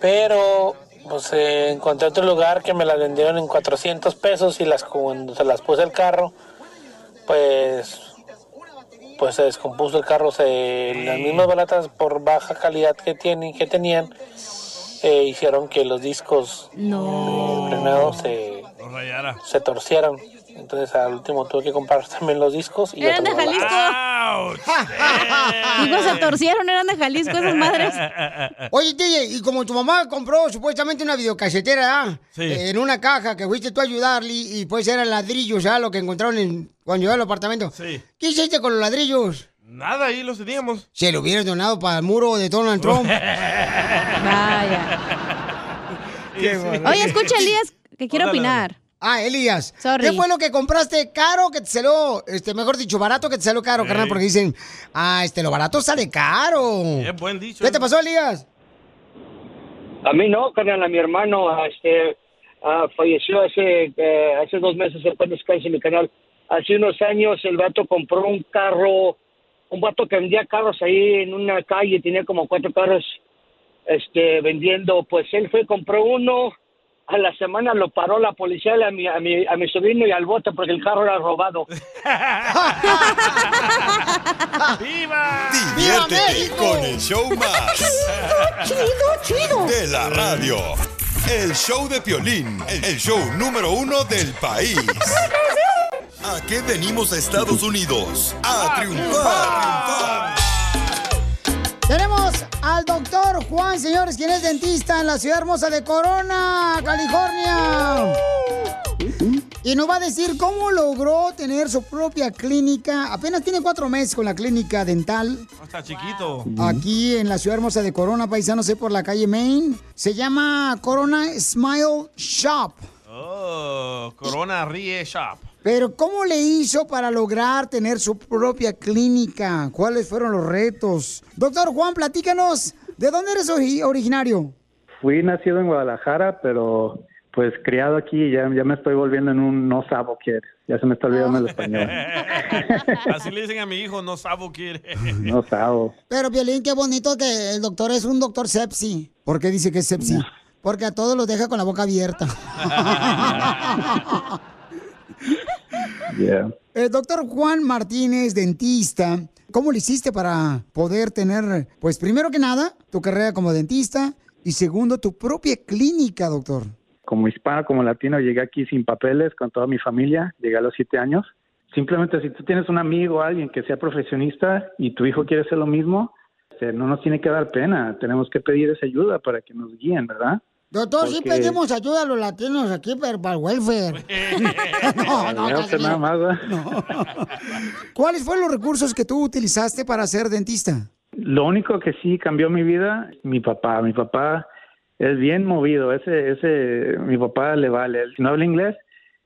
pero pues eh, encontré otro lugar que me las vendieron en 400 pesos y las cuando se las puse al carro, pues pues se descompuso el carro, se, las mismas balatas por baja calidad que tienen, que tenían, eh, hicieron que los discos no. frenados se, se torcieran. Entonces al último tuve que comprar también los discos y Eran de Jalisco. Digo, se torcieron, eran de Jalisco esas madres. Oye, DJ, y como tu mamá compró supuestamente una videocasetera ¿ah? Sí. Eh, en una caja que fuiste tú a ayudarle y pues eran ladrillos, ¿ah? Lo que encontraron en, cuando llegó al apartamento. Sí. ¿Qué hiciste con los ladrillos? Nada, ahí los teníamos. Se lo hubieras donado para el muro de Donald Trump. Vaya. Oye, escucha, Elías, que quiero opinar. Ah, Elías. Sorry. ¿Qué fue lo que compraste caro que te salió, este, mejor dicho, barato que te salió caro, carnal? Porque dicen, ah, este, lo barato sale caro. Es buen dicho. ¿Qué te pasó, Elías? A mí no, carnal, a mi hermano, este, ah, falleció hace, eh, hace dos meses, después descanse mi canal. Hace unos años el vato compró un carro, un vato que vendía carros ahí en una calle, tenía como cuatro carros este, vendiendo. Pues él fue, compró uno, a la semana lo paró la policía a mi, a mi, a mi sobrino y al bote porque el carro era robado. ¡Viva! Diviértete con el show más. Chido, chido. De la radio. El show de Piolín, el show número uno del país. ¿A qué venimos a Estados Unidos? A triunfar. Tenemos al doctor Juan, señores, quien es dentista en la ciudad hermosa de Corona, California. Y nos va a decir cómo logró tener su propia clínica. Apenas tiene cuatro meses con la clínica dental. Está chiquito. Aquí en la ciudad hermosa de Corona, paisano, sé por la calle Main. Se llama Corona Smile Shop. Oh, Corona Rie Shop. Pero ¿cómo le hizo para lograr tener su propia clínica? ¿Cuáles fueron los retos? Doctor Juan, platícanos, ¿de dónde eres ori- originario? Fui nacido en Guadalajara, pero pues criado aquí, ya, ya me estoy volviendo en un no sabo kid. Ya se me está olvidando el español. Así le dicen a mi hijo, no sabo quiere. No sabo. Pero, Violín, qué bonito que el doctor es un doctor sepsi. ¿Por qué dice que es sepsi? Porque a todos los deja con la boca abierta. Yeah. El doctor Juan Martínez, dentista, ¿cómo le hiciste para poder tener, pues primero que nada, tu carrera como dentista y segundo, tu propia clínica, doctor? Como hispano, como latino, llegué aquí sin papeles con toda mi familia. Llegué a los siete años Simplemente si tú tienes un amigo alguien que sea profesionista y tu hijo quiere hacer lo mismo, este, no nos tiene que dar pena. Tenemos que pedir esa ayuda para que nos guíen, ¿verdad? Doctor, sí Porque- pedimos ayuda a los latinos aquí, pero para el welfare. no, no, no nada más, ¿verdad? ¿Cuáles fueron los recursos que tú utilizaste para ser dentista? Lo único que sí cambió mi vida, mi papá. Mi papá es bien movido. Ese, ese, mi papá le vale. Él, si no habla inglés,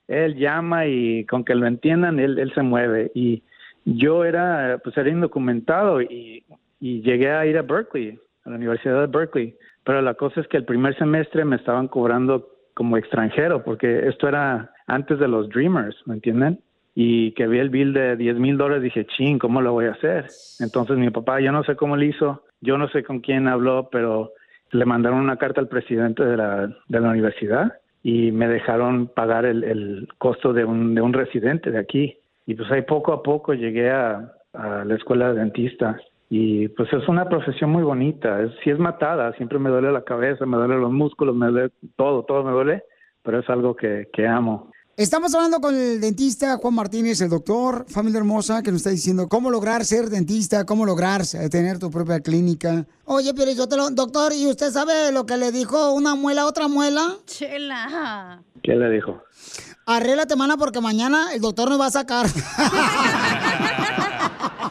él llama y con que lo entiendan, él, él se mueve. Y yo era, pues era indocumentado y, y llegué a ir a Berkeley, a la Universidad de Berkeley. Pero la cosa es que el primer semestre me estaban cobrando como extranjero, porque esto era antes de los Dreamers, ¿me entienden? Y que vi el bill de 10 mil dólares, dije, ching, ¿cómo lo voy a hacer? Entonces mi papá, yo no sé cómo lo hizo, yo no sé con quién habló, pero le mandaron una carta al presidente de la, de la universidad y me dejaron pagar el, el costo de un, de un residente de aquí. Y pues ahí poco a poco llegué a, a la escuela de dentista. Y pues es una profesión muy bonita, es, sí es matada, siempre me duele la cabeza, me duele los músculos, me duele todo, todo me duele, pero es algo que, que amo. Estamos hablando con el dentista Juan Martínez, el doctor, familia hermosa, que nos está diciendo cómo lograr ser dentista, cómo lograr eh, tener tu propia clínica. Oye, pero yo te lo, doctor, ¿y usted sabe lo que le dijo una muela a otra muela? Chela. ¿Qué le dijo? Arréglate, mana, porque mañana el doctor nos va a sacar.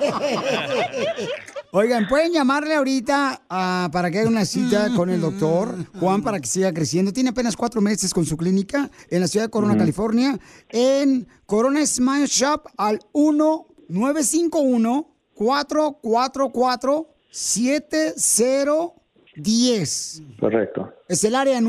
Oigan, pueden llamarle ahorita ah, para que haga una cita con el doctor Juan para que siga creciendo. Tiene apenas cuatro meses con su clínica en la ciudad de Corona. California, en Corona Smile Shop al 1-951-444-7010. Correcto. Es el área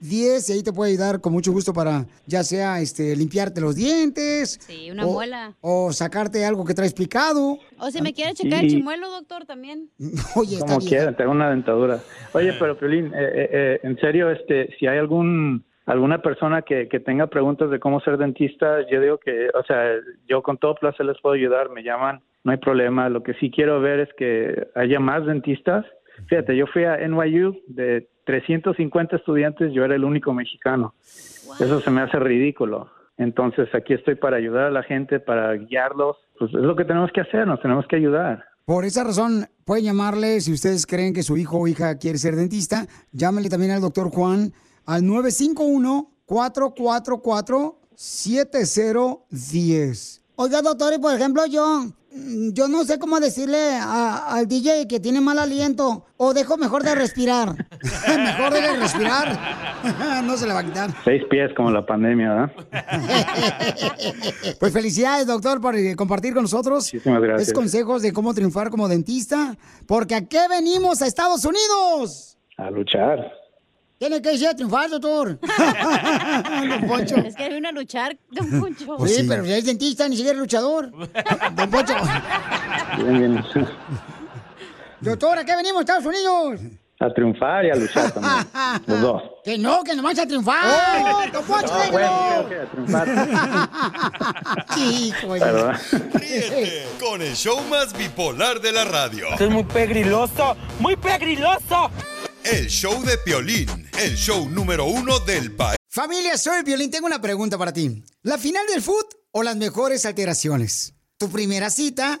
951-444-7010 y ahí te puede ayudar con mucho gusto para ya sea este limpiarte los dientes. Sí, una o- muela. O sacarte algo que traes picado. O si me quiere checar Sí. el chimuelo, doctor, también. Oye, Como quieran, tengo una dentadura. Oye, pero Piolín, eh, eh, eh, en serio, este, si hay algún alguna persona que, que tenga preguntas de cómo ser dentista, yo digo que, o sea, yo con todo placer les puedo ayudar, me llaman, no hay problema. Lo que sí quiero ver es que haya más dentistas. Fíjate, yo fui a NYU de 350 estudiantes, yo era el único mexicano. Eso se me hace ridículo. Entonces, aquí estoy para ayudar a la gente, para guiarlos. Pues es lo que tenemos que hacer, nos tenemos que ayudar. Por esa razón, pueden llamarle si ustedes creen que su hijo o hija quiere ser dentista. Llámenle también al doctor Juan al 951-444-7010. Oiga, doctor, y por ejemplo, yo, yo no sé cómo decirle a- al DJ que tiene mal aliento. O dejo mejor de respirar. mejor de respirar. no se le va a quitar. Seis pies como la pandemia, ¿verdad? Pues felicidades, doctor, por eh, compartir con nosotros Muchísimas gracias. estos consejos de cómo triunfar como dentista. Porque ¿a qué venimos a Estados Unidos? A luchar. Tiene que ir a triunfar, doctor. Don Poncho. Es que vino a luchar, don Poncho. Pues sí, pero si es dentista, ni siquiera es luchador. Don Poncho. Bien, bien. Doctor, ¿a qué venimos Estados Unidos? A triunfar y a luchar también. Los dos. Que no, que nomás a triunfar. Don Poncho, Ah, bueno, a triunfar. Hijo de-. Ríete con el show más bipolar de la radio. Esto es muy pegriloso, muy pegriloso. El show de Piolín, el show número uno del país. Familia, soy Violín. Tengo una pregunta para ti. ¿La final del foot o las mejores alteraciones? ¿Tu primera cita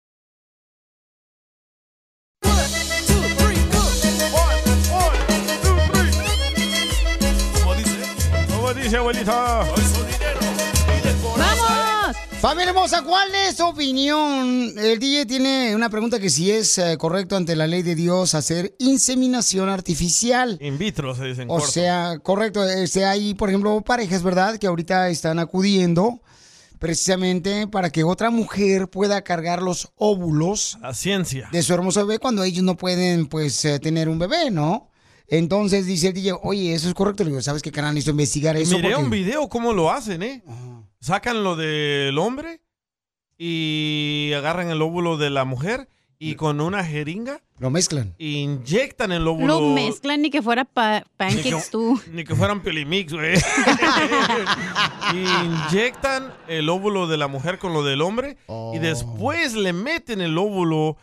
Dice, abuelita? ¡Vamos! Familia hermosa, ¿cuál es su opinión? El DJ tiene una pregunta que si es eh, correcto ante la ley de Dios hacer inseminación artificial. In vitro se dice en O corto. sea, correcto. Este, hay, por ejemplo, parejas, ¿verdad? Que ahorita están acudiendo precisamente para que otra mujer pueda cargar los óvulos La ciencia. de su hermoso bebé cuando ellos no pueden, pues, eh, tener un bebé, ¿no? Entonces dice el DJ, oye, eso es correcto. Le digo, ¿sabes qué, canal? Necesito investigar eso. Miré porque- un video cómo lo hacen, ¿eh? Sacan lo del hombre y agarran el óvulo de la mujer y con una jeringa Lo mezclan. inyectan el óvulo. Lo mezclan ni que fuera pa- Ni pancakes que, tú. ni que fueran pelimix, güey. Inyectan el óvulo de la mujer con lo del hombre y después le meten el óvulo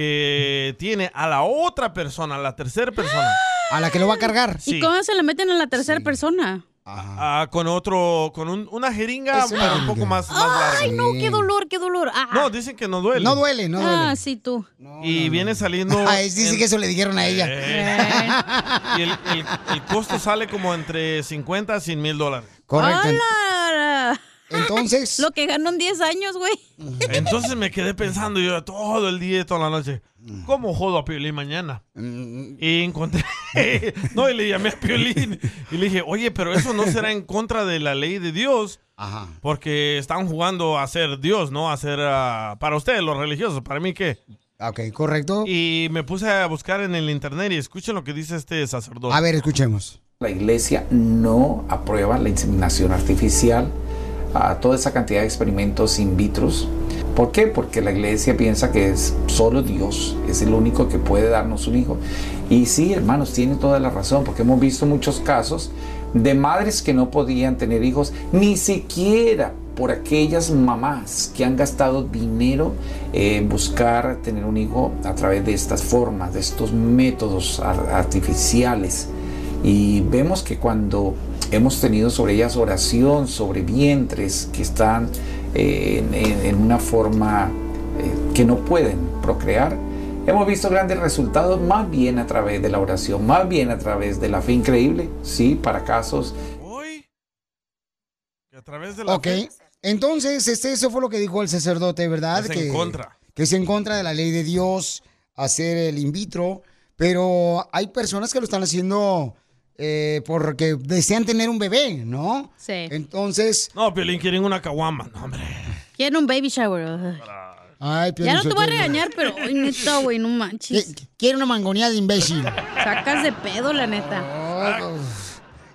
que tiene a la otra persona, a la tercera persona. A la que lo va a cargar. Sí. ¿Y cómo se le meten a la tercera persona? Ah, con otro, con un- una jeringa, Es una pero un jeringa. poco más, más larga. Ay, no, qué dolor, qué dolor. Ah. No, dicen que no duele. No duele, no duele. Ah, sí, tú. Y viene saliendo. Ah, es- dice en- que eso le dijeron a ella. Eh. Y el, el- el costo sale como entre 50 a 100 mil dólares. Correcto. ¡Hala! Entonces. Lo que ganó en 10 años, güey. Entonces me quedé pensando yo todo el día y toda la noche, Mm. ¿cómo jodo a Piolín mañana? Y encontré, no, y le llamé a Piolín y le dije, oye, pero eso no será en contra de la ley de Dios, Ajá. porque están jugando a ser Dios, ¿no? A ser, ah, para ustedes, los religiosos, para mí, ¿qué? Ok, correcto. Y me puse a buscar en el internet y escuchen lo que dice este sacerdote. A ver, escuchemos. La iglesia no aprueba la inseminación artificial, a toda esa cantidad de experimentos in vitro. ¿Por qué? Porque la iglesia piensa que es solo Dios, es el único que puede darnos un hijo. Y sí, hermanos, tiene toda la razón, porque hemos visto muchos casos de madres que no podían tener hijos, ni siquiera por aquellas mamás que han gastado dinero en buscar tener un hijo a través de estas formas, de estos métodos ar- artificiales. Y vemos que cuando hemos tenido sobre ellas oración, sobre vientres que están eh, en, en- en una forma eh, que no pueden procrear, hemos visto grandes resultados más bien a través de la oración, más bien a través de la fe increíble, sí, para casos A través de la Ok. fe. Entonces, este, eso fue lo que dijo el sacerdote, ¿verdad? Es en que, contra. Que es en contra de la ley de Dios hacer el in vitro. Pero hay personas que lo están haciendo eh, porque desean tener un bebé, ¿no? Sí. Entonces. No, Piolín, quieren una caguama. No, hombre. Quieren un baby shower. Ay, Ya no te voy a regañar, pero ay, neta, güey, no manches. Quiere una mangonía de imbécil. Sacas de pedo, la neta.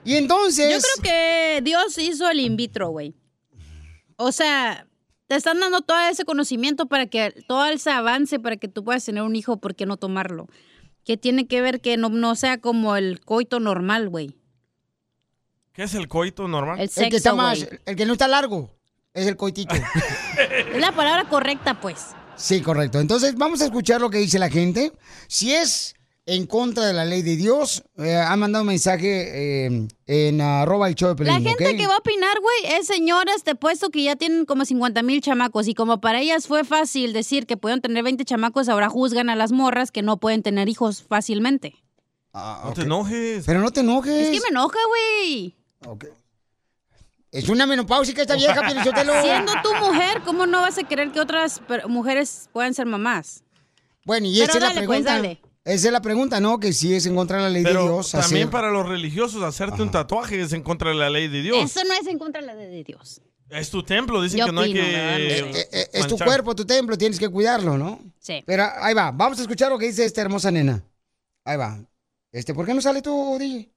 Y entonces. Yo creo que Dios hizo el in vitro, güey. O sea, te están dando todo ese conocimiento para que todo ese avance para que tú puedas tener un hijo, ¿por qué no tomarlo? Que tiene que ver que no, no sea como el coito normal, güey. ¿Qué es el coito normal? El El que está más, güey. el que no está largo, es el coitito. Es la palabra correcta, pues. Sí, correcto. Entonces vamos a escuchar lo que dice la gente. Si es en contra de la ley de Dios, eh, han mandado un mensaje eh, en arroba el show de Pelín, La gente ¿ok? que va a opinar, güey, es señoras de puesto que ya tienen como 50 mil chamacos. Y como para ellas fue fácil decir que pueden tener 20 chamacos, ahora juzgan a las morras que no pueden tener hijos fácilmente. No te enojes. Pero no te enojes. Es que me enoja, güey. Es una menopáusica esta vieja. Siendo tu mujer, ¿cómo no vas a querer que otras mujeres puedan ser mamás? Bueno, y Pero esa es la pues, pregunta. dale. Esa es la pregunta, ¿no? Que si es en contra de la ley de Pero Dios. también hacer- para los religiosos hacerte un tatuaje es en contra de la ley de Dios. Eso no es en contra de la ley de Dios. Es tu templo, dicen Yo que no hay que. no sé. Eh, eh, Es tu cuerpo, tu templo, tienes que cuidarlo, ¿no? Sí. Pero ahí va, vamos a escuchar lo que dice esta hermosa nena. Ahí va. Este, ¿por qué no sale tú, DJ?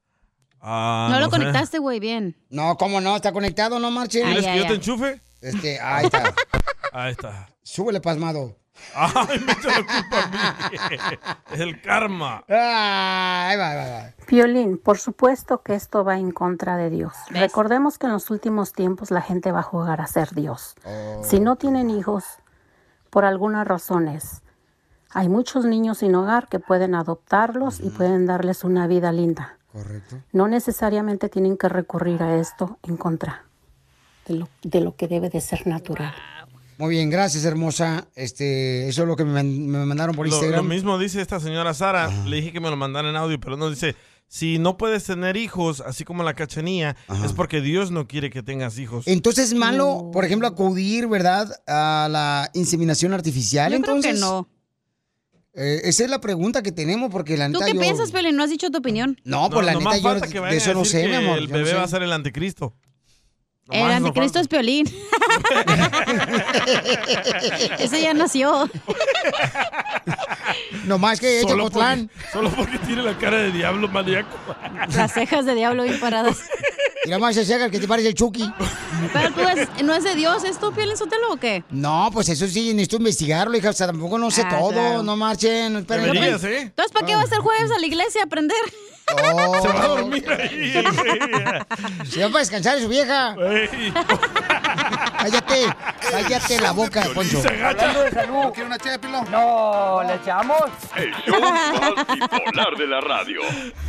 Ah, no lo sé. conectaste, güey, bien. No, ¿cómo no? Está conectado, no marche. ¿Quieres que yo te enchufe? Este, ahí está. Ahí está. Súbele pasmado. Ay, me echa la culpa a mí. Es el karma. Va, va, va. Violín, por supuesto que esto va en contra de Dios. Recordemos que en los últimos tiempos la gente va a jugar a ser Dios. Si no tienen hijos, por algunas razones, hay muchos niños sin hogar que pueden adoptarlos y pueden darles una vida linda. Correcto. No necesariamente tienen que recurrir a esto en contra de lo, de lo que debe de ser natural. Muy bien, gracias, hermosa. Este, eso es lo que me, me mandaron por Lo, Instagram. lo mismo dice esta señora Sara. Le dije que me lo mandara en audio, pero no dice. Si no puedes tener hijos, así como la cachanía, es porque Dios no quiere que tengas hijos. Entonces es malo, por ejemplo, acudir, ¿verdad? A la inseminación artificial. Yo creo que entonces, no. Eh, esa es la pregunta que tenemos, porque la ¿Tú neta qué yo- piensas, Peli? No has dicho tu opinión. No, pues la nomás neta yo de eso no sé, mi que amor. El no bebé sé. va a ser el anticristo. El Nomás anticristo es Piolín. Ese ya nació. No más que Solo porque, solo porque tiene la cara de diablo maníaco. Las cejas de diablo bien paradas. Mira más se llega el que te parece el Chucky. Pero tú es- no es de Dios, ¿es tú, Piolín Sotelo o qué? No, pues eso sí, necesito investigarlo, hija. O sea, tampoco no sé Ah, todo. claro. No marchen, no esperen. Deberías, ¿eh? Entonces, ¿para qué vas el jueves a la iglesia a aprender? Oh. Se va a dormir ahí. Se va para descansar su vieja. Cállate, cállate la boca, Poncho. Hablando de salud. ¿No quiere una ché de pilón? No, ¿le echamos? El show más bipolar de la radio.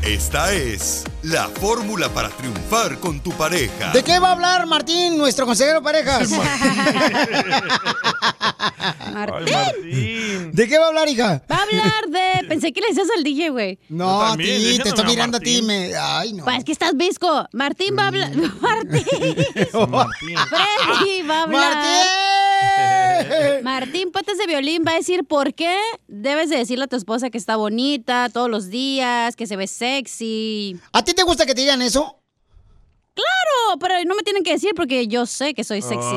Esta es la fórmula para triunfar con tu pareja. ¿De qué va a hablar Martín, nuestro consejero de parejas? Martín. ¿De qué va a hablar, hija? Va a hablar de. Pensé que le decías al DJ, güey. No, a ti, te estoy mirando a ti. Me... Ay, no. Pues es que estás visco. Martín va a hablar. Martín. Freddy va a hablar. ¡Martín! Martín Patas de Violín va a decir por qué debes de decirle a tu esposa que está bonita todos los días, que se ve sexy. ¿A ti te gusta que te digan eso? Claro, pero no me tienen que decir porque yo sé que soy sexy.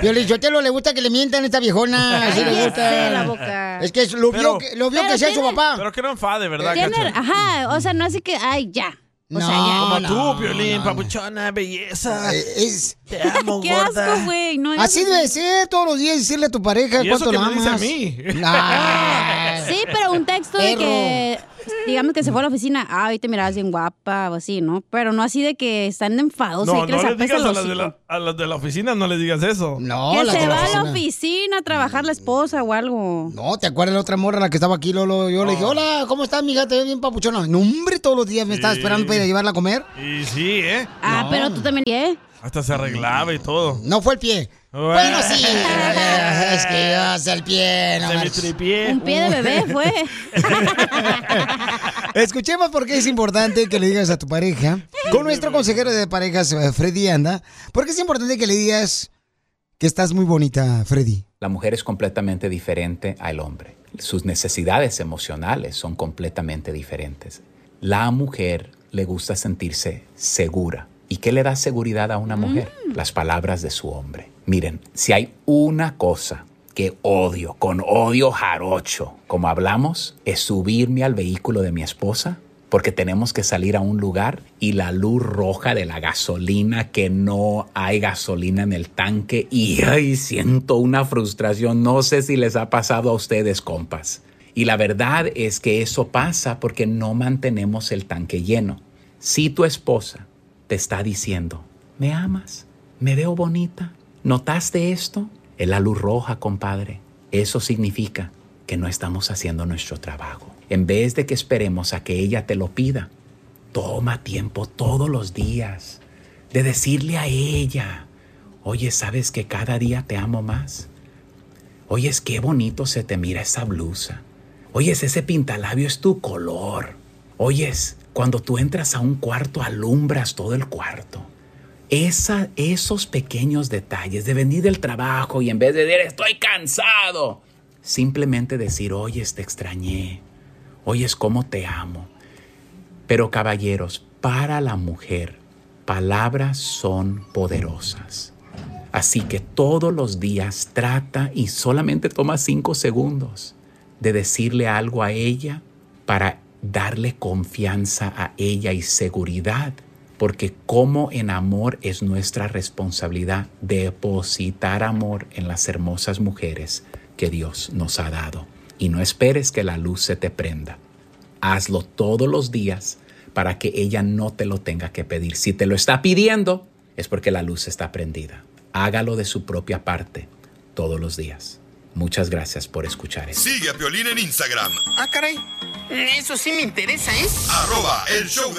Violín, yo te lo le gusta que le mientan a esta viejona. Así le gusta. la boca. Es que lo vio Pero- que, lo vio que sea su papá. Pero que no enfade, ¿verdad, Tiene- ajá, o sea, no así que, ay, ya. O sea, ya. Como no, tú, Piolín, papuchona, belleza. Es... Te amo, Qué gorda. asco, güey. No Así debe ser todos los días decirle a tu pareja Y eso cuánto que la me dice a amas. mí. Ah. Sí, pero un texto de que, digamos que se fue a la oficina, ah, hoy te mirabas bien guapa o así, ¿no? Pero no así de que están enfadados y No, que no les digas a las, de la, a las de la oficina, no le digas eso. No, Que las se de la va a la oficina. a trabajar la esposa o algo. No, ¿te acuerdas la otra morra la que estaba aquí, Lolo? Yo le dije, hola, ¿cómo estás, amiga? Te veo bien papuchona. No, hombre, todos los días me estaba Sí. esperando para ir a llevarla a comer. Y sí, ¿eh? Ah, No. pero tú también, ¿eh? Hasta se arreglaba y todo. No fue el pie. Bueno, sí. es que yo hace el pie. No Se me tripié. Un pie de bebé fue. Escuchemos por qué es importante que le digas a tu pareja, con nuestro consejero de parejas, eh, Freddy Anda, porque es importante que le digas que estás muy bonita, Freddy. La mujer es completamente diferente al hombre. Sus necesidades emocionales son completamente diferentes. La mujer le gusta sentirse segura. ¿Y qué le da seguridad a una mujer? Las palabras de su hombre. Miren, si hay una cosa que odio, con odio jarocho, como hablamos, es subirme al vehículo de mi esposa porque tenemos que salir a un lugar y la luz roja de la gasolina, que no hay gasolina en el tanque y ay, siento una frustración. No sé si les ha pasado a ustedes, compas. Y la verdad es que eso pasa porque no mantenemos el tanque lleno. Si tu esposa te está diciendo, ¿me amas? ¿Me veo bonita? ¿Notaste esto? Es la luz roja, compadre. Eso significa que no estamos haciendo nuestro trabajo. En vez de que esperemos a que ella te lo pida, toma tiempo todos los días de decirle a ella, oye, ¿sabes que cada día te amo más? Oyes, qué bonito se te mira esa blusa. Oyes, ese pintalabio es tu color. Oyes, cuando tú entras a un cuarto, alumbras todo el cuarto. Esa, esos pequeños detalles de venir del trabajo y en vez de decir estoy cansado, simplemente decir, oyes, te extrañé. Oyes, cómo te amo. Pero caballeros, para la mujer, palabras son poderosas. Así que todos los días trata y solamente toma cinco segundos de decirle algo a ella para darle confianza a ella y seguridad. Porque como en amor es nuestra responsabilidad depositar amor en las hermosas mujeres que Dios nos ha dado. Y no esperes que la luz se te prenda. Hazlo todos los días para que ella no te lo tenga que pedir. Si te lo está pidiendo, es porque la luz está prendida. Hágalo de su propia parte todos los días. Muchas gracias por escuchar esto. Sigue a Piolín en Instagram, Ah, caray. Eso sí me interesa, ¿eh? arroba el show de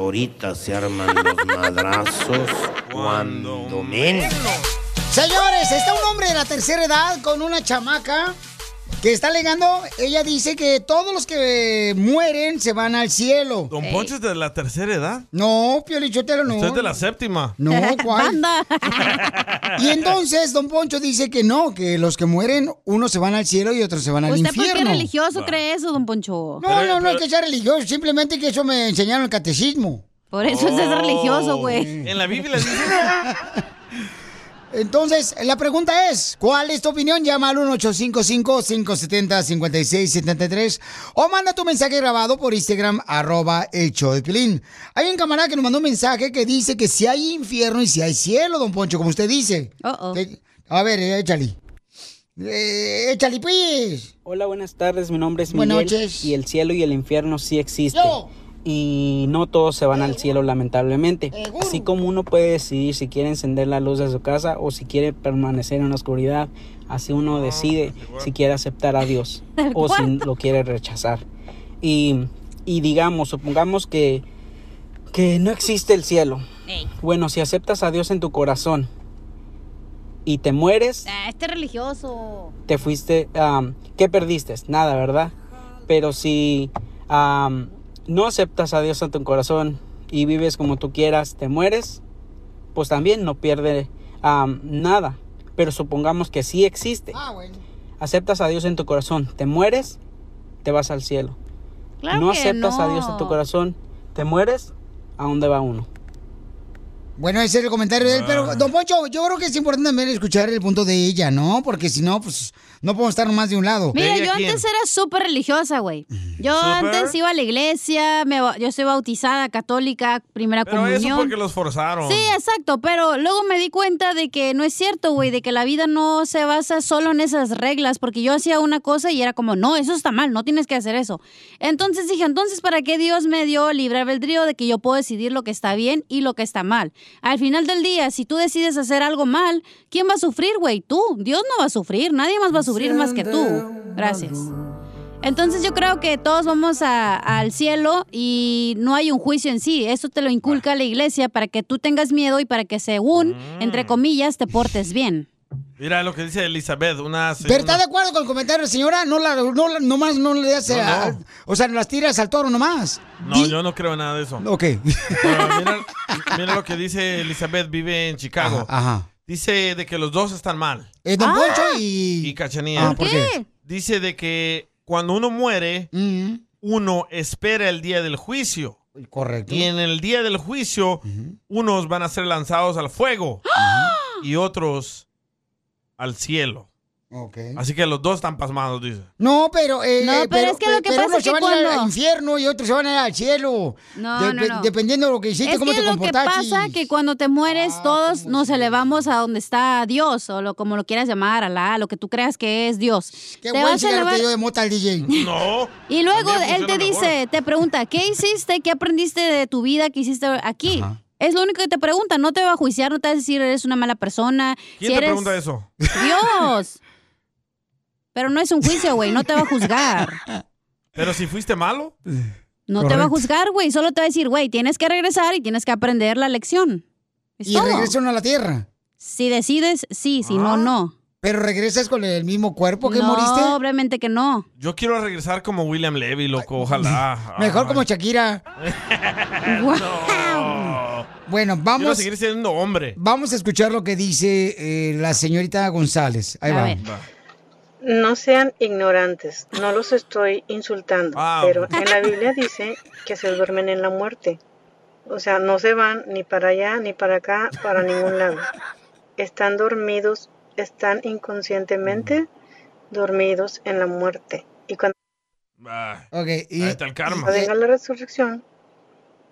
Ahorita se arman los madrazos cuando menos. Señores, está un hombre de la tercera edad con una chamaca que está alegando. Ella dice que todos los que mueren se van al cielo. Don Poncho es de la tercera edad. No, Piolichotelo no. Usted es de la séptima. No, ¿cuál? Y entonces Don Poncho dice que no, que los que mueren, unos se van al cielo y otros se van al ¿Usted por qué infierno. religioso cree eso, don Poncho? No, no, no es que sea religioso, simplemente que eso me enseñaron el catecismo. Por eso es religioso, güey. En la Biblia dice. Entonces, la pregunta es, ¿cuál es tu opinión? Llama al 1-855-570-5673 o manda tu mensaje grabado por Instagram, arroba el show de Pilín. Hay un camarada que nos mandó un mensaje que dice que si hay infierno y si hay cielo, don Poncho, como usted dice. Que- A ver, échale. Eh, échale, pues. Hola, buenas tardes. Mi nombre es Buenas Miguel. noches. Y el cielo y el infierno sí existen. Y no todos se van al cielo, lamentablemente. Así como uno puede decidir si quiere encender la luz de su casa o si quiere permanecer en la oscuridad, así uno decide si quiere aceptar a Dios o si lo quiere rechazar. Y, y digamos, supongamos que, que no existe el cielo. Bueno, si aceptas a Dios en tu corazón y te mueres, Ah, este religioso. te fuiste, ¿qué perdiste? Nada, ¿verdad? Pero si no aceptas a Dios en tu corazón y vives como tú quieras, te mueres, pues también no pierde nada. Pero supongamos que sí existe. Aceptas a Dios en tu corazón, te mueres, te vas al cielo. Claro no aceptas a. Dios en tu corazón, te mueres, ¿a dónde va uno? Bueno, ese es el comentario de él, pero Don Poncho, yo creo que es importante también escuchar el punto de ella, ¿no? Porque si no, pues no podemos estar más de un lado. Mira, yo antes era súper religiosa, güey. Yo ¿Súper? antes iba a la iglesia, me yo soy bautizada, católica, primera Pero eso comunión. porque los forzaron. Sí, exacto, pero luego me di cuenta de que no es cierto, güey, de que la vida no se basa solo en esas reglas, porque yo hacía una cosa y era como, no, eso está mal, no tienes que hacer eso. Entonces dije, entonces, ¿para qué Dios me dio libre albedrío de que yo puedo decidir lo que está bien y lo que está mal? Al final del día, si tú decides hacer algo mal, ¿quién va a sufrir, güey? Tú. Dios no va a sufrir, nadie más va a sufrir más que tú. Gracias. Entonces yo creo que todos vamos a- al cielo y no hay un juicio en sí. Eso te lo inculca la iglesia para que tú tengas miedo y para que según, entre comillas, te portes bien. Mira lo que dice Elizabeth, una ¿Pero está de acuerdo con el comentario, señora? No, la, no, la- nomás no le das, No, no. a- o sea, las tiras al toro nomás. No, yo no creo en nada de eso. Ok. Pero mira, mira lo que dice Elizabeth, vive en Chicago. Ajá. Dice de que los dos están mal. Eh, don Poncho y... Y Cachanilla. Ah, ¿por qué? Dice de que cuando uno muere, uno espera el día del juicio. Correcto. Y en el día del juicio, unos van a ser lanzados al fuego y otros al cielo. Así que los dos están pasmados, dice. No, pero... eh, No, eh, pero es que lo que pasa unos es se que van a ir cuando- al infierno y otros se van a ir al cielo. No, no, no. Dependiendo de lo que hiciste, es cómo que te lo que pasa que cuando te mueres todos nos elevamos a donde está Dios o lo como lo quieras llamar, Alá, lo que tú creas que es Dios. Qué te buen vas a elevar dio de mota al DJ. No. y luego él te dice, te pregunta, ¿qué hiciste? ¿Qué aprendiste de tu vida? ¿Qué hiciste aquí? Es lo único que te pregunta, no te va a juiciar, no te va a decir eres una mala persona. ¿Quién si te eres pregunta eso? Dios. Pero no es un juicio, güey, no te va a juzgar. Pero si fuiste malo. No te va a juzgar, güey, solo te va a decir, güey, tienes que regresar y tienes que aprender la lección. Es Y todo. regresan a la tierra. Si decides, sí, si Ah. no, no. Pero regresas con el mismo cuerpo que no, moriste. obviamente que no. Yo quiero regresar como William Levy, loco, ojalá. Mejor Ay. como Shakira. Bueno, Quiero vamos, seguir siendo hombre. vamos a escuchar lo que dice eh, la señorita González. Ahí va. No sean ignorantes, no los estoy insultando, Ah. pero en la Biblia dice que se duermen en la muerte. O sea, no se van ni para allá ni para acá, para ningún lado. Están dormidos, están inconscientemente dormidos en la muerte. Y cuando Ok, y, Ahí está el karma. venga la resurrección,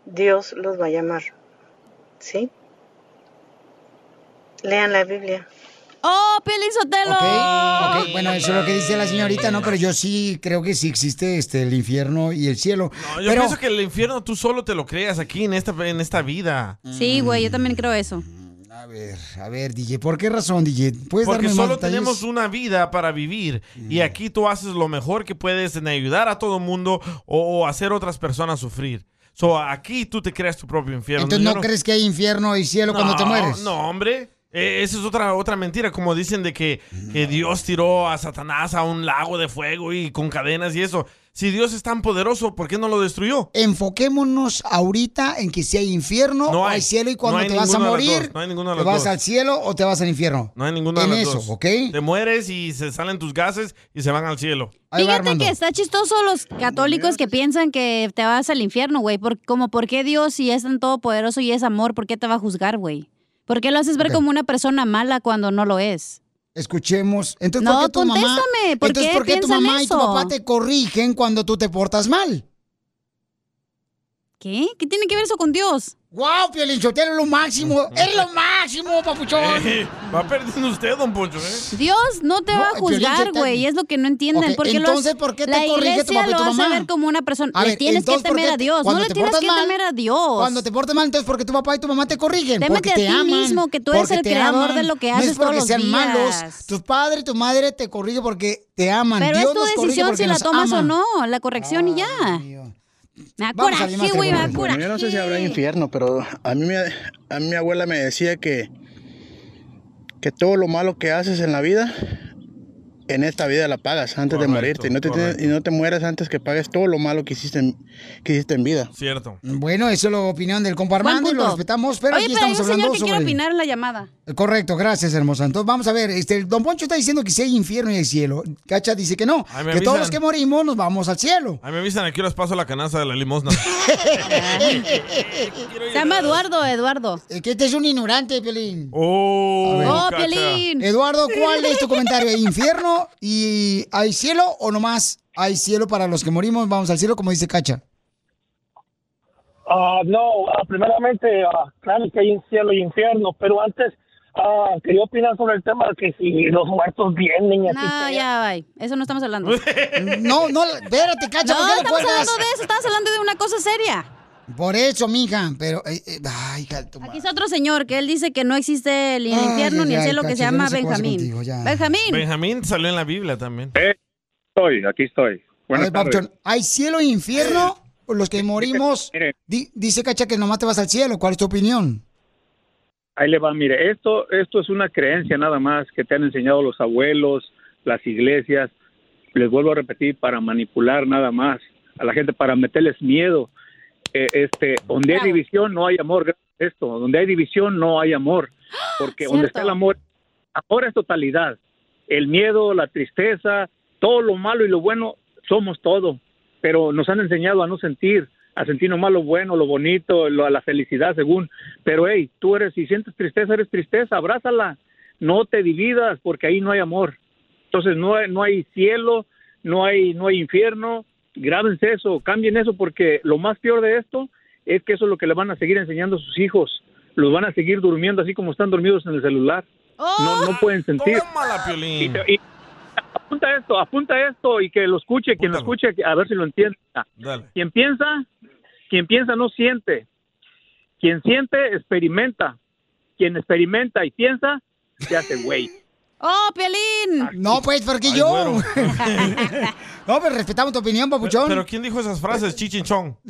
Dios los va a llamar. ¿Sí? Lean la Biblia. ¡Oh, Pielín Sotelo! Ok, ok, bueno, eso es lo que dice la señorita, ¿no? Pero yo sí creo que sí existe este, el infierno y el cielo. No, yo Pero, pienso que el infierno tú solo te lo creas aquí en esta, en esta vida. Sí, güey, yo también creo eso. a ver, a ver, DJ, ¿por qué razón, DJ? ¿Puedes Porque darme más solo tenemos una vida para vivir y aquí tú haces lo mejor que puedes en ayudar a todo el mundo o, o hacer otras personas sufrir. So, aquí tú te creas tu propio infierno. Entonces, ¿no, crees que hay infierno y cielo cuando te mueres? No, hombre. Eh, esa es otra, otra mentira, como dicen de que, que Dios tiró a Satanás a un lago de fuego y con cadenas y eso. Si Dios es tan poderoso, ¿por qué no lo destruyó? Enfoquémonos ahorita en que si hay infierno No o hay. hay cielo y cuando hay te vas a morir. No hay de ¿te vas dos. al cielo o te vas al infierno? No hay ninguna en de las eso, dos. ¿ok? Te mueres y se salen tus gases y se van al cielo. Fíjate que está chistoso los católicos que piensan que te vas al infierno, güey. Por, como, ¿por qué Dios, si es tan todopoderoso y es amor, por qué te va a juzgar, güey? ¿Por qué lo haces ver como una persona mala cuando no lo es? Escuchemos. Entonces, No, ¿por qué tu mamá, contéstame, ¿por entonces, qué ¿por qué tu mamá y tu papá te corrigen cuando tú te portas mal? ¿Qué? ¿Qué tiene que ver eso con Dios? ¡Wow, Piolinchotero, lo máximo! ¡Es lo máximo, papuchón! Va perdiendo usted, don Poncho, ¿eh? Dios no te No, va a juzgar, güey. Es lo que no entienden. Ok, porque los- entonces, ¿por qué te la corrige tu papá y tu lo hace mamá? ver como una persona. A le ver, tienes que entonces, ¿por temer a Dios. No le te tienes que mal, temer a Dios. Cuando te portas mal, entonces ¿por qué tu papá y tu mamá te corrigen? Témete porque a te ti aman. mismo, que tú eres el creador aman. de lo que no haces es porque todos los sean días. malos. Tu padre y tu madre te corrigen porque te aman. Pero Dios es tu decisión si la tomas o no. La corrección y ya. Me coraje, güey, me da teléfono. coraje. Bueno, yo no sé si habrá infierno, pero a mí, me- a mí mi abuela me decía que, que todo lo malo que haces en la vida, en esta vida la pagas antes de morirte. Y no, te, correcto. y no te mueras antes que pagues todo lo malo que hiciste en, que hiciste en vida. Cierto. Bueno, eso es la opinión del compa Armando y lo respetamos, pero Oye, aquí pero hay estamos un señor hablando que sobre... quiere opinar en la llamada. Correcto, gracias, hermosa. Entonces, vamos a ver, este, Don Poncho está diciendo que si hay infierno y hay cielo. Cacha dice que no, Ay, que todos los que morimos nos vamos al cielo. A mí me avisan aquí les paso la canasta de la limosna. Se llama Eduardo, Eduardo. Es que este es un ignorante, Piolín. Oh, Oh. Piolín. Eduardo, ¿cuál es tu comentario? ¿Hay infierno y hay cielo o nomás hay cielo para los que morimos? Vamos al cielo, como dice Cacha. Ah, no, ah, primeramente, ah, claro que hay un cielo y infierno, pero antes quería opinar sobre el tema de que si los muertos vienen y así. No, ya, bye. Eso no estamos hablando. No, no, espérate, Cacha, No, ¿por qué le estamos hablando de eso. Estamos hablando de una cosa seria. Por eso, mija, pero... eh, eh, ay, Aquí es otro señor que él dice que no existe el Ay, infierno ni el cielo que se llama no sé Benjamín. contigo. Benjamín. Benjamín salió en la Biblia también. Estoy, aquí estoy. A Buenas ver, tardes. ¿hay cielo e infierno? Los que morimos, di- dice Cacha que nomás te vas al cielo. ¿Cuál es tu opinión? Ahí le va, mire, esto, esto es una creencia nada más que te han enseñado los abuelos, las iglesias, les vuelvo a repetir, para manipular nada más a la gente, para meterles miedo. Eh, este, donde hay división no hay amor, esto, donde hay división no hay amor, porque donde está el amor, amor es totalidad. El miedo, la tristeza, todo lo malo y lo bueno, somos todo, pero nos han enseñado a no sentir, a sentir nomás lo bueno, lo bonito, lo- la felicidad según, pero hey, tú eres, si sientes tristeza, eres tristeza, abrázala, no te dividas porque ahí no hay amor. Entonces no hay, no hay cielo, no hay, no hay infierno. Grábense eso, cambien eso, porque lo más peor de esto es que eso es lo que le van a seguir enseñando a sus hijos. Los van a seguir durmiendo así como están dormidos en el celular. No, no pueden sentir. Tómala, Piolín. Y- y- apunta esto, apunta esto y que lo escuche, quien lo escuche, a ver si lo entienda. Dale. Quien piensa, quien piensa no siente. Quien siente, experimenta. Quien experimenta y piensa, se hace güey. ¡Oh, Piolín! No, pues, porque Ay, yo. no, pero respetamos tu opinión, papuchón. Pero ¿quién dijo esas frases? Chichinchón.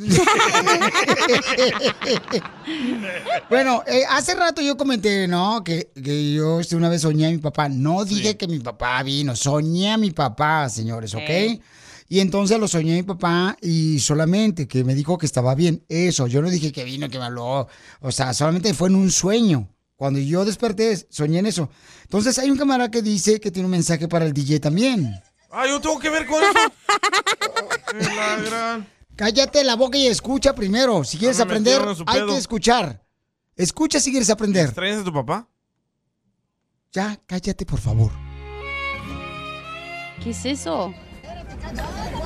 Bueno, eh, hace rato yo comenté, ¿no? Que, que yo este, una vez soñé a mi papá. No dije que mi papá vino, soñé a mi papá, señores, ¿ok? Ok. Y entonces lo soñé a mi papá y solamente que me dijo que estaba bien. Eso, yo no dije que vino, que me habló. O sea, solamente fue en un sueño. Cuando yo desperté, soñé en eso. Entonces hay un camarada que dice que tiene un mensaje para el DJ también. Ah, yo tengo que ver con eso. Qué la gran- Cállate la boca y escucha primero. Si quieres me aprender, hay que escuchar. Escucha si quieres aprender. ¿Extrañas a tu papá? Ya, cállate, por favor. ¿Qué es eso?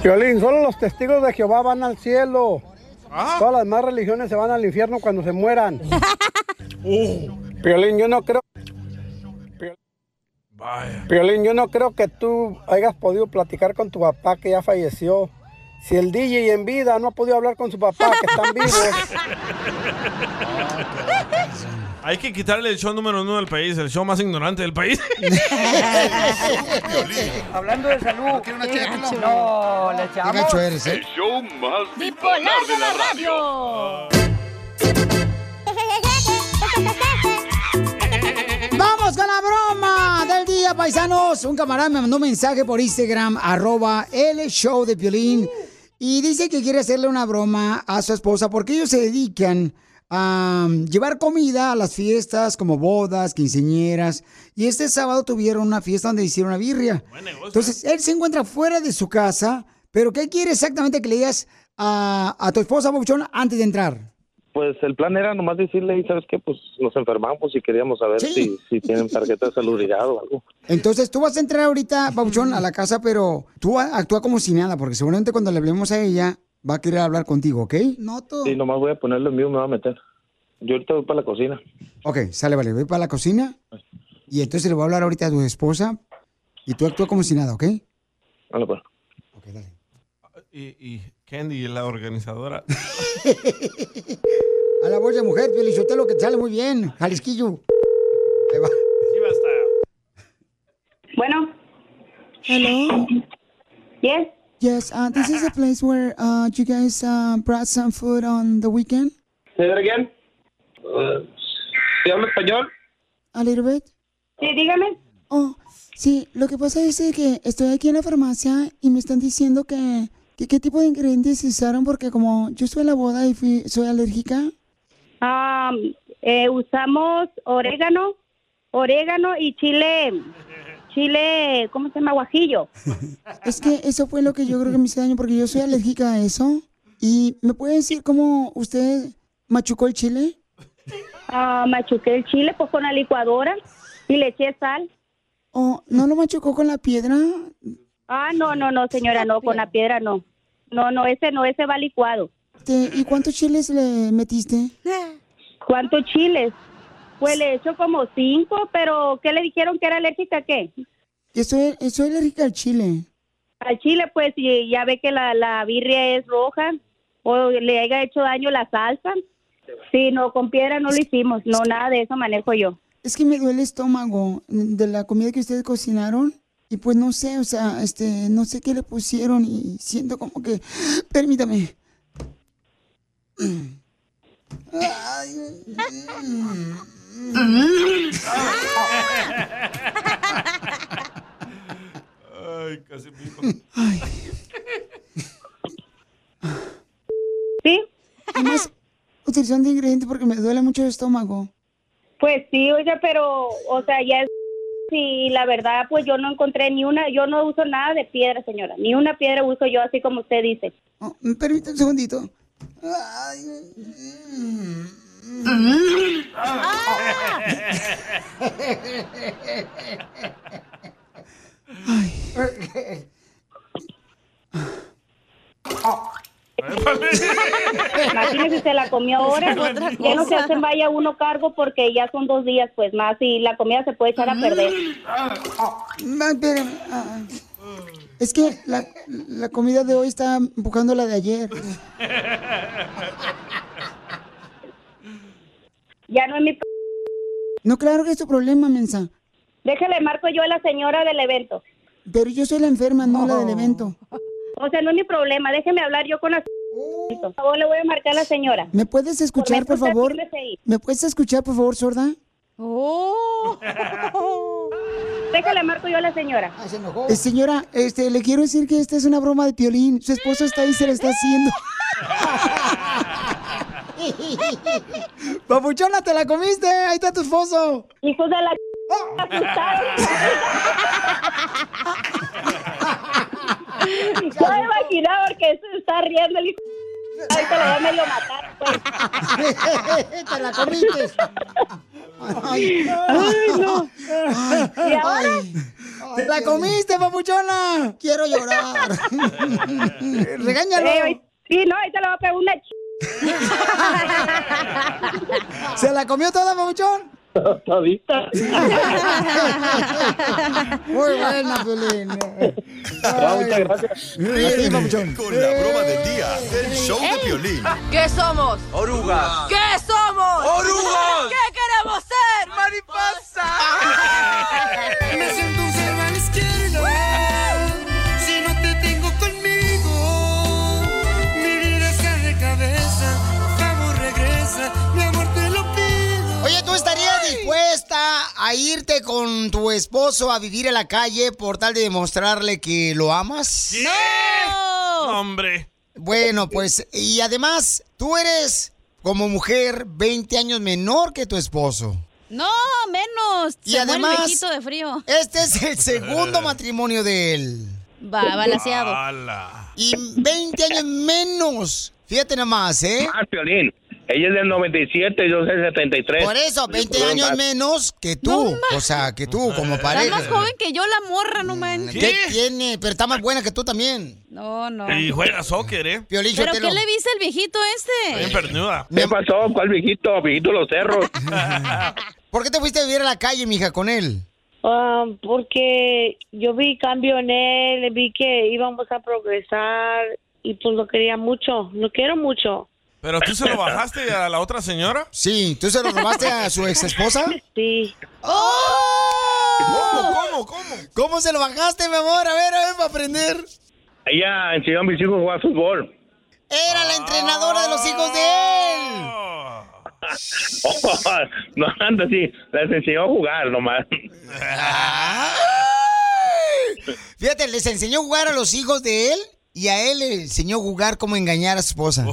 Violín, solo los testigos de Jehová van al cielo. Ah. Todas las demás religiones se van al infierno cuando se mueran. Violín, yo no creo. Violín, yo no creo que tú hayas podido platicar con tu papá que ya falleció. Si el DJ en vida no ha podido hablar con su papá, que están vivos. Hay que quitarle el show número uno del país, el show más ignorante del país. Hablando de salud. No, le echamos. Qué gacho eres, ¿eh? El show más bipolar de la radio. Día, paisanos. Un camarada me mandó un mensaje por Instagram, arroba el show de Piolín. Y dice que quiere hacerle una broma a su esposa porque ellos se dedican a um, llevar comida a las fiestas como bodas, quinceñeras. Y este sábado tuvieron una fiesta donde hicieron una birria. Entonces, él se encuentra fuera de su casa. Pero, ¿qué quiere exactamente que le digas a, a tu esposa, Bouchón, antes de entrar? Pues el plan era nomás decirle, y sabes qué, pues nos enfermamos y queríamos saber si, si tienen tarjeta de salubridad o algo. Entonces tú vas a entrar ahorita, Pauchón, a la casa, pero tú actúa como si nada, porque seguramente cuando le hablemos a ella va a querer hablar contigo, ¿ok? No, tú. Sí, nomás voy a ponerlo en vivo, me va a meter. Yo ahorita voy para la cocina. Ok, sale, vale, voy para la cocina y entonces le voy a hablar ahorita a tu esposa y tú actúa como si nada, ¿ok? Vale, pues. Y, y Candy, la organizadora. A la voz de mujer, lo que te sale muy bien, Jalisquillo. Ahí va. Bueno. Hello. Yes. Yes, uh, this is the place where uh, you guys uh, brought some food on the weekend. ¿Say that again? Uh, ¿Se habla español? A little bit. Sí, dígame. Oh, sí, lo que pasa es que estoy aquí en la farmacia y me están diciendo que, que qué tipo de ingredientes usaron porque como yo estuve en la boda y fui, soy alérgica. Eh, usamos orégano, orégano y chile, chile, ¿cómo se llama? Guajillo. Es que eso fue lo que yo creo que me hizo daño porque yo soy alérgica a eso. ¿Y me puede decir cómo usted machucó el chile? Ah, machuqué el chile pues con la licuadora y le eché sal. ¿O no lo machucó con la piedra? Ah, no, no, no, señora, no, con la piedra no. No, no, ese no, ese va licuado. ¿Y cuántos chiles le metiste? ¿Cuántos chiles? Pues le echo como cinco, pero ¿qué le dijeron que era alérgica a qué? Soy, soy alérgica al chile. Al chile, pues, y ya ve que la, la birria es roja o le haya hecho daño la salsa. Sí, no, con piedra no lo hicimos, no, nada de eso manejo yo. Es que me duele el estómago de la comida que ustedes cocinaron. Y pues no sé, o sea, este, no sé qué le pusieron y siento como que... Permítame. Ay, casi pico. ¿Sí? Además, utilización de ingredientes porque me duele mucho el estómago. Pues sí, oiga, pero, o sea, ya es... Sí, la verdad, pues yo no encontré ni una, yo no uso nada de piedra, señora. Ni una piedra uso yo, así como usted dice. Oh, Permítame un segundito. Ay. Imagínese, se la comió ahora. Ya no se hacen vaya uno cargo porque ya son dos días, pues más, y la comida se puede echar a perder. Espérame, ah, Es que la, la comida de hoy está empujando la de ayer. Ya no es mi. No, claro que es tu problema, mensa. Déjale, marco yo a la señora del evento. Pero yo soy la enferma, no la del evento. O sea, no es mi problema. Déjeme hablar yo con la. Por favor, le voy a marcar a la señora. ¿Me puedes escuchar, por Por favor? ¿Me puedes escuchar, por favor, sorda? Oh. Déjale, marco yo a la señora. Eh, señora, este, le quiero decir que esta es una broma de piolín. Su esposo está ahí y se la está haciendo. Papuchona, te la comiste. Ahí está tu esposo. Hijos de la. Yo me imaginaba porque se está riendo el hijo. Ahorita lo voy a medio matar, pues. te la comiste. Ay, Ay, no. ¿Y ahora? ¡Te la comiste, papuchona! Quiero llorar. Regáñalo. Eh, sí, no, ahorita le voy a pegar una ch... ¿Se la comió toda, papuchón? Todita. Muy buena, Piolín. Ah, muchas gracias. Ríete, papuchón. Con la broma del día del show de Piolín. ¿Qué somos? Orugas. ¿Qué somos? ¡Orugas! ¿Qué queremos ser? ¡Mariposa! Me siento un cero a la izquierda dispuesta a irte con tu esposo a vivir en la calle por tal de demostrarle que lo amas? ¡No! Hombre. Bueno, pues, y además, tú eres como mujer 20 años menor que tu esposo. No, menos. Y Se además, viejito de frío. Este es el segundo matrimonio de él. Va, balanceado. Y 20 años menos. Fíjate nomás, ¿eh? Ah, Piolín. Ella es del 97, yo soy del 73. Por eso, 20 años menos que tú. o sea, que tú como Está pareja. más joven que yo, la morra, no manches. ¿Qué tiene? Pero está más buena que tú también. No, no. Y juega soccer, ¿eh? Piolín ¿Pero qué le viste al viejito este? Bien pernuda. ¿Qué pasó? ¿Cuál viejito? Viejito los cerros. ¿Por qué te fuiste a vivir a la calle, mija, con él? Ah, porque yo vi cambio en él, vi que íbamos a progresar y pues lo quería mucho, lo quiero mucho. ¿Pero tú se lo bajaste a la otra señora? Sí, ¿tú se lo robaste a su ex esposa? Sí. ¿Cómo, cómo, cómo? ¿Cómo se lo bajaste, mi amor? A ver, a ver, para aprender. Ella enseñó a mis hijos a jugar fútbol. Era la entrenadora de los hijos de él. no, anda así. Les enseñó a jugar nomás. Fíjate, les enseñó a jugar a los hijos de él y a él le enseñó a jugar cómo engañar a su esposa.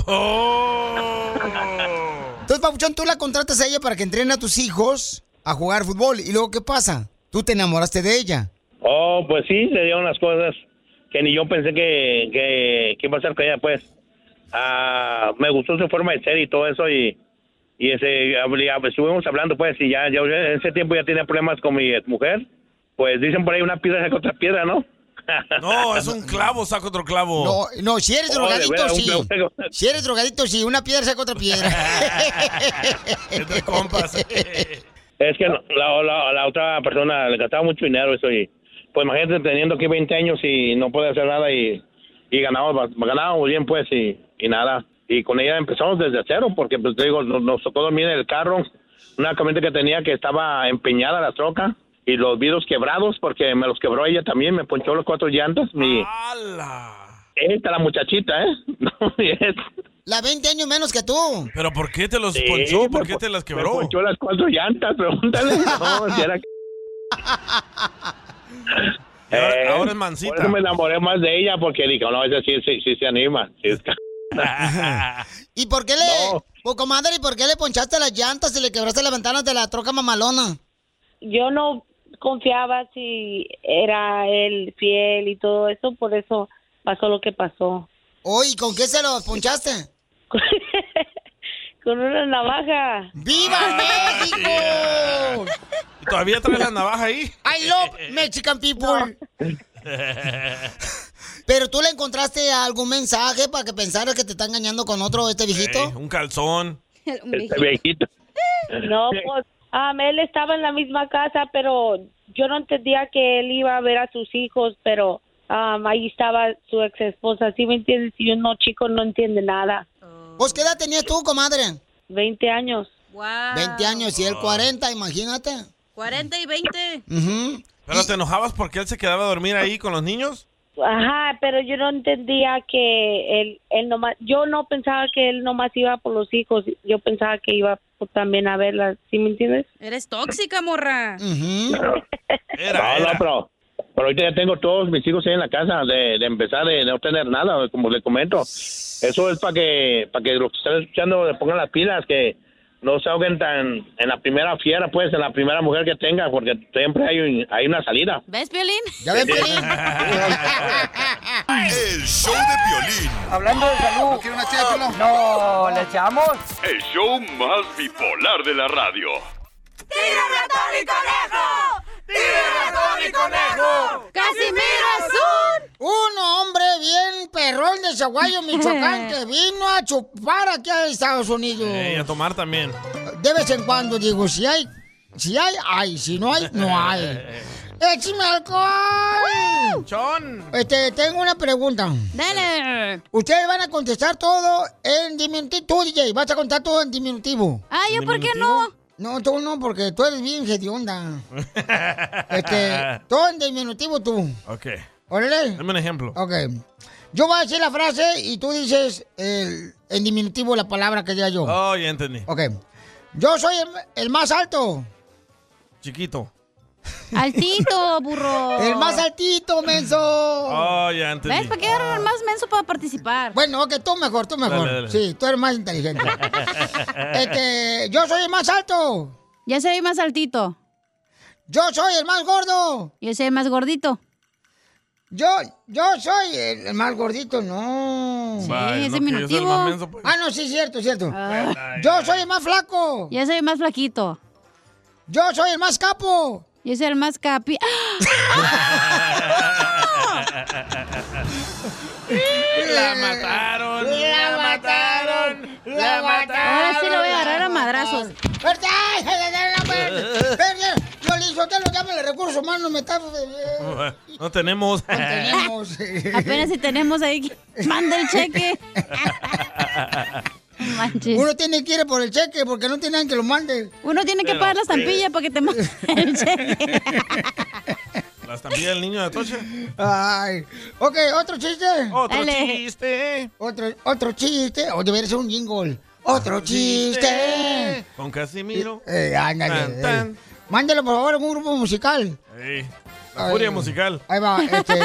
Entonces, Papuchón, tú la contratas a ella para que entrene a tus hijos a jugar fútbol. ¿Y luego qué pasa? Tú te enamoraste de ella. Oh, pues sí, se dieron las cosas que ni yo pensé que, que, que iba a ser con ella, pues. Ah, me gustó su forma de ser y todo eso y, y ese, hab- estuvimos hablando, pues, y ya, ya en ese tiempo ya tenía problemas con mi mujer. Pues dicen por ahí una piedra saca otra piedra, ¿no? No, es un clavo, saca otro clavo. No, no, si eres Oh, drogadito, sí. clavo. Si eres drogadito, sí. Una piedra saca otra piedra. Entre compas. Es que la, la, la otra persona le gastaba mucho dinero eso y pues imagínate teniendo aquí 20 años y no puede hacer nada y, y ganábamos, ganábamos bien pues y, y nada. Y con ella empezamos desde cero porque pues te digo, nos, nos tocó dormir en el carro, una camioneta que tenía que estaba empeñada la troca y los vidrios quebrados porque me los quebró ella también, me ponchó los cuatro llantas. Mi, esta la muchachita, ¿eh? No, es- La 20 años menos que tú. ¿Pero por qué te los Sí, ponchó? ¿Por me qué te las Me quebró? ponchó las cuatro llantas, pregúntale. No, si era... Eh, ahora es mansita. Por eso me enamoré más de ella, porque digo, no, esa sí, sí, sí se anima. sí es ¿Y por qué le... Oh, comadre, ¿y por qué le ponchaste las llantas y le quebraste las ventanas de la troca mamalona? Yo no confiaba si era él fiel y todo eso, por eso pasó lo que pasó. Oh, ¿y con qué se los ponchaste? Con una navaja. ¡Viva México! ¿Todavía traes la navaja ahí? I love Mexican people. Pero tú le encontraste algún mensaje para que pensara que te está engañando con otro este viejito. Ey, un calzón. Este viejito. No, pues um, él estaba en la misma casa, pero yo no entendía que él iba a ver a sus hijos, pero um, ahí estaba su ex esposa, ¿sí me entiendes? Y uno chico no entiende nada. Pues, ¿qué edad tenías tú, comadre? 20 años. Wow. 20 años y él 40, imagínate. 40 y 20. Ujú. ¿Pero te enojabas porque él se quedaba a dormir ahí con los niños? Ajá, pero yo no entendía que él, él nomás, yo no pensaba que él nomás iba por los hijos, yo pensaba que iba por- también a verlas, ¿sí me entiendes? Eres tóxica, morra. no, no, pero, pero ahorita ya tengo todos mis hijos ahí en la casa de, de empezar de no tener nada, como le comento. Eso es para que para que los que están escuchando le pongan las pilas, que no se ahoguen tan en la primera fiera, pues, en la primera mujer que tenga, porque siempre hay, un- hay una salida. ¿Ves, Piolín? ¿Ya ves, Piolín? El show de violín. Hablando de salud. ¿Quiere una No, ¿le echamos? El show más bipolar de la radio. ¡Tira ratón y conejo! ¡Tira ratón y conejo! ¡Casimiro es un... Un hombre bien perrón de Zaguayo, Michoacán, que vino a chupar aquí a Estados Unidos. Ey, a tomar también. De vez en cuando digo, si hay, si hay, hay, si no hay, no hay. ¡Échame alcohol! ¡Chon! Este, tengo una pregunta. Dale. Ustedes van a contestar todo en diminutivo. Tú, DJ, vas a contar todo en diminutivo. Ah, ¿yo por qué no? No, tú no, porque tú eres bien hedionda. Este, todo en diminutivo tú. Ok. Órale. Dame un ejemplo. Ok. Yo voy a decir la frase y tú dices el- en diminutivo la palabra que diga yo. Oh, ya entendí. Ok. Yo soy el, el más alto. Chiquito. Altito, burro. El más altito, menso. Oh, ya entendí. ¿Ves? ¿Para qué agarrar el más menso para participar? Bueno, ok, tú mejor, tú mejor. Dale, dale. Sí, tú eres más inteligente. este, yo soy el más alto. Ya soy más altito. Yo soy el más gordo. Yo soy el más gordito. Yo, yo soy el, el más gordito, no. Sí, es yo diminutivo. menso, Ah, no, sí, cierto, cierto. Yo soy el más flaco. Ya soy el más flaquito. Yo soy el más capo. Yo soy el más capi. La mataron. La mataron. La mataron. Ahora sí lo voy a agarrar a madrazos. Violín, Sotelo, llámale recursos humanos, me está... No tenemos. Tenemos. Apenas si tenemos ahí. Manda el cheque. Manches. Uno tiene que ir por el cheque porque no tiene nadie que lo mande. Uno tiene que Pero, pagar la estampilla para que te mande el cheque. La estampilla del niño de Toche. Ay. Ok, ¿otro chiste? Otro Dale. chiste. Otro, otro chiste. O debería ser un jingle. Otro chiste. Con Casimiro. Eh, ándale. Tan, eh. Mándelo, por favor, en un grupo musical. Ey, la furia musical. Ahí va, este.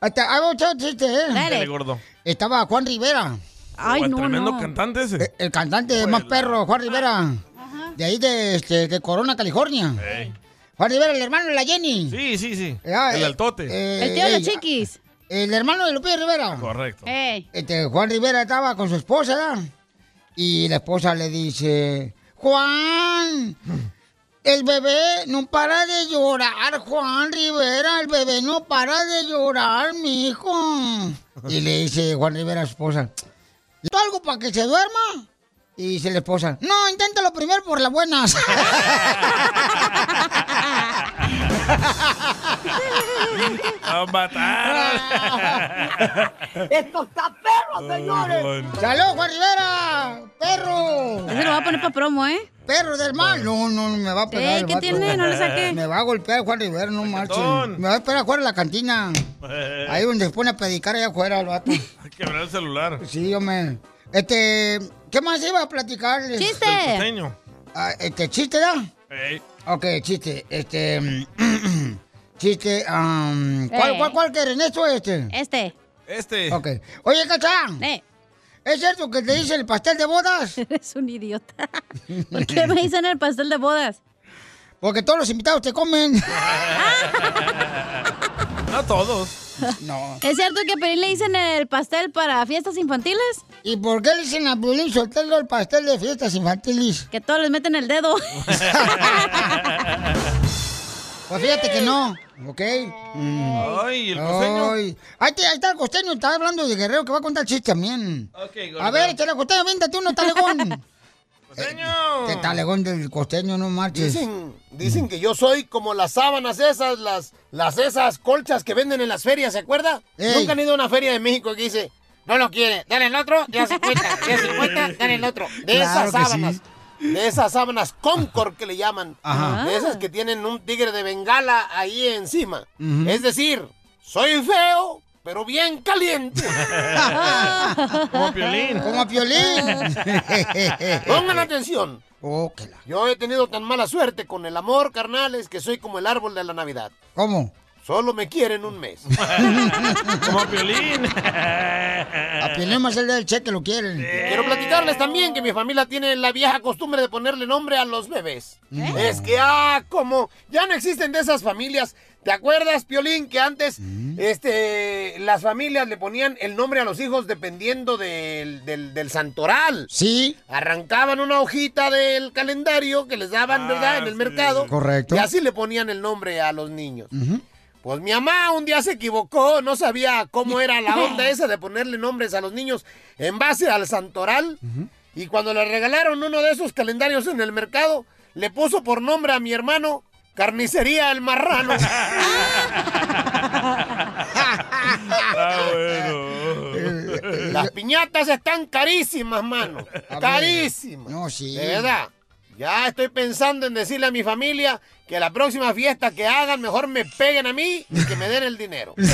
Hasta, ahí va otro chiste, ¿eh? Dale, gordo. Estaba Juan Rivera. Ay, no, tremendo no. cantante ese. El cantante más perro, Juan Rivera. De ahí de, este, de Corona, California. Ey. Juan Rivera, el hermano de la Jenny. Sí, sí, sí. Ah, El eh, altote. eh, El tío de ey, chiquis. El hermano de Lupillo Rivera. Correcto. Ey. Este, Juan Rivera estaba con su esposa, ¿verdad? Y la esposa le dice, Juan, el bebé no para de llorar, Juan Rivera, el bebé no para de llorar, mi hijo. Y le dice Juan Rivera a su esposa, ¿y algo para que se duerma? Y dice la esposa, no, inténtalo primero por las buenas. ¡Lo mataron! ¡Esto está perro, señores! ¡Salud, Juan Rivera! ¡Perro! Ese lo va a poner para promo, ¿eh? ¡Perro del mal! No, no, me va a pegar. Eh, ¿qué tiene? No le saqué. Me va a golpear Juan Rivera, no marchen. Me va a esperar afuera en la cantina. Ahí donde se pone a predicar allá afuera el vato. Hay que abrir el celular. Sí, hombre. Este, ¿qué más iba a platicarles? ¡Chiste! Ah, este, ¿chiste, da? Ey. Ok, chiste. Este, chiste, um, ¿cuál, Eh. cuál, cuál quieren? ¿Esto o este? Este. Este. Ok. Oye, Cachán. Eh. ¿Es cierto que te dice el pastel de bodas? Eres un idiota. ¿Por qué me dicen el pastel de bodas? Porque todos los invitados te comen. No todos. No. ¿Es cierto que a Pelín le dicen el pastel para fiestas infantiles? ¿Y por qué le dicen a Piolín Sotelo el pastel de fiestas infantiles? Que todos les meten el dedo. Pues fíjate que no. ¿Ok? Mm. Ay, el costeño. Ay. Ahí, te- ahí está el costeño, está hablando de Guerrero que va a contar chiste también. A ver, échale costeño, véntate uno, talegón. ¡Costeño! ¿Qué talegón del costeño, no marches? Dicen, dicen que yo soy como las sábanas esas, las, las esas colchas que venden en las ferias, ¿se acuerda? Ey. Nunca han ido a una feria de México que dice, no lo quiere, dale el otro, ya 50, ya 50, dale el otro. De Claro esas que sí. sábanas. De esas sábanas Concord que le llaman. Ajá. De esas que tienen un tigre de bengala ahí encima. Es decir, soy feo, pero bien caliente. Como Piolín. Como Piolín. Pongan atención. Oh, Yo he tenido tan mala suerte con el amor, carnales, que soy como el árbol de la Navidad. ¿Cómo? Solo me quieren un mes. Como Piolín. A Piolín más el del cheque lo quieren. Quiero platicarles también que mi familia tiene la vieja costumbre de ponerle nombre a los bebés. Es que, ah, como ya no existen de esas familias. ¿Te acuerdas, Piolín, que antes este, las familias le ponían el nombre a los hijos dependiendo del, del, del santoral? Sí. Arrancaban una hojita del calendario que les daban, ¿verdad?, en el mercado. Correcto. Y así le ponían el nombre a los niños. Pues mi mamá un día se equivocó, no sabía cómo era la onda esa de ponerle nombres a los niños en base al santoral. Y cuando le regalaron uno de esos calendarios en el mercado, le puso por nombre a mi hermano Carnicería el Marrano. Ah, bueno. Las piñatas están carísimas, mano. Carísimas. No, sí. De verdad. Ya estoy pensando en decirle a mi familia que la próxima fiesta que hagan mejor me peguen a mí y que me den el dinero.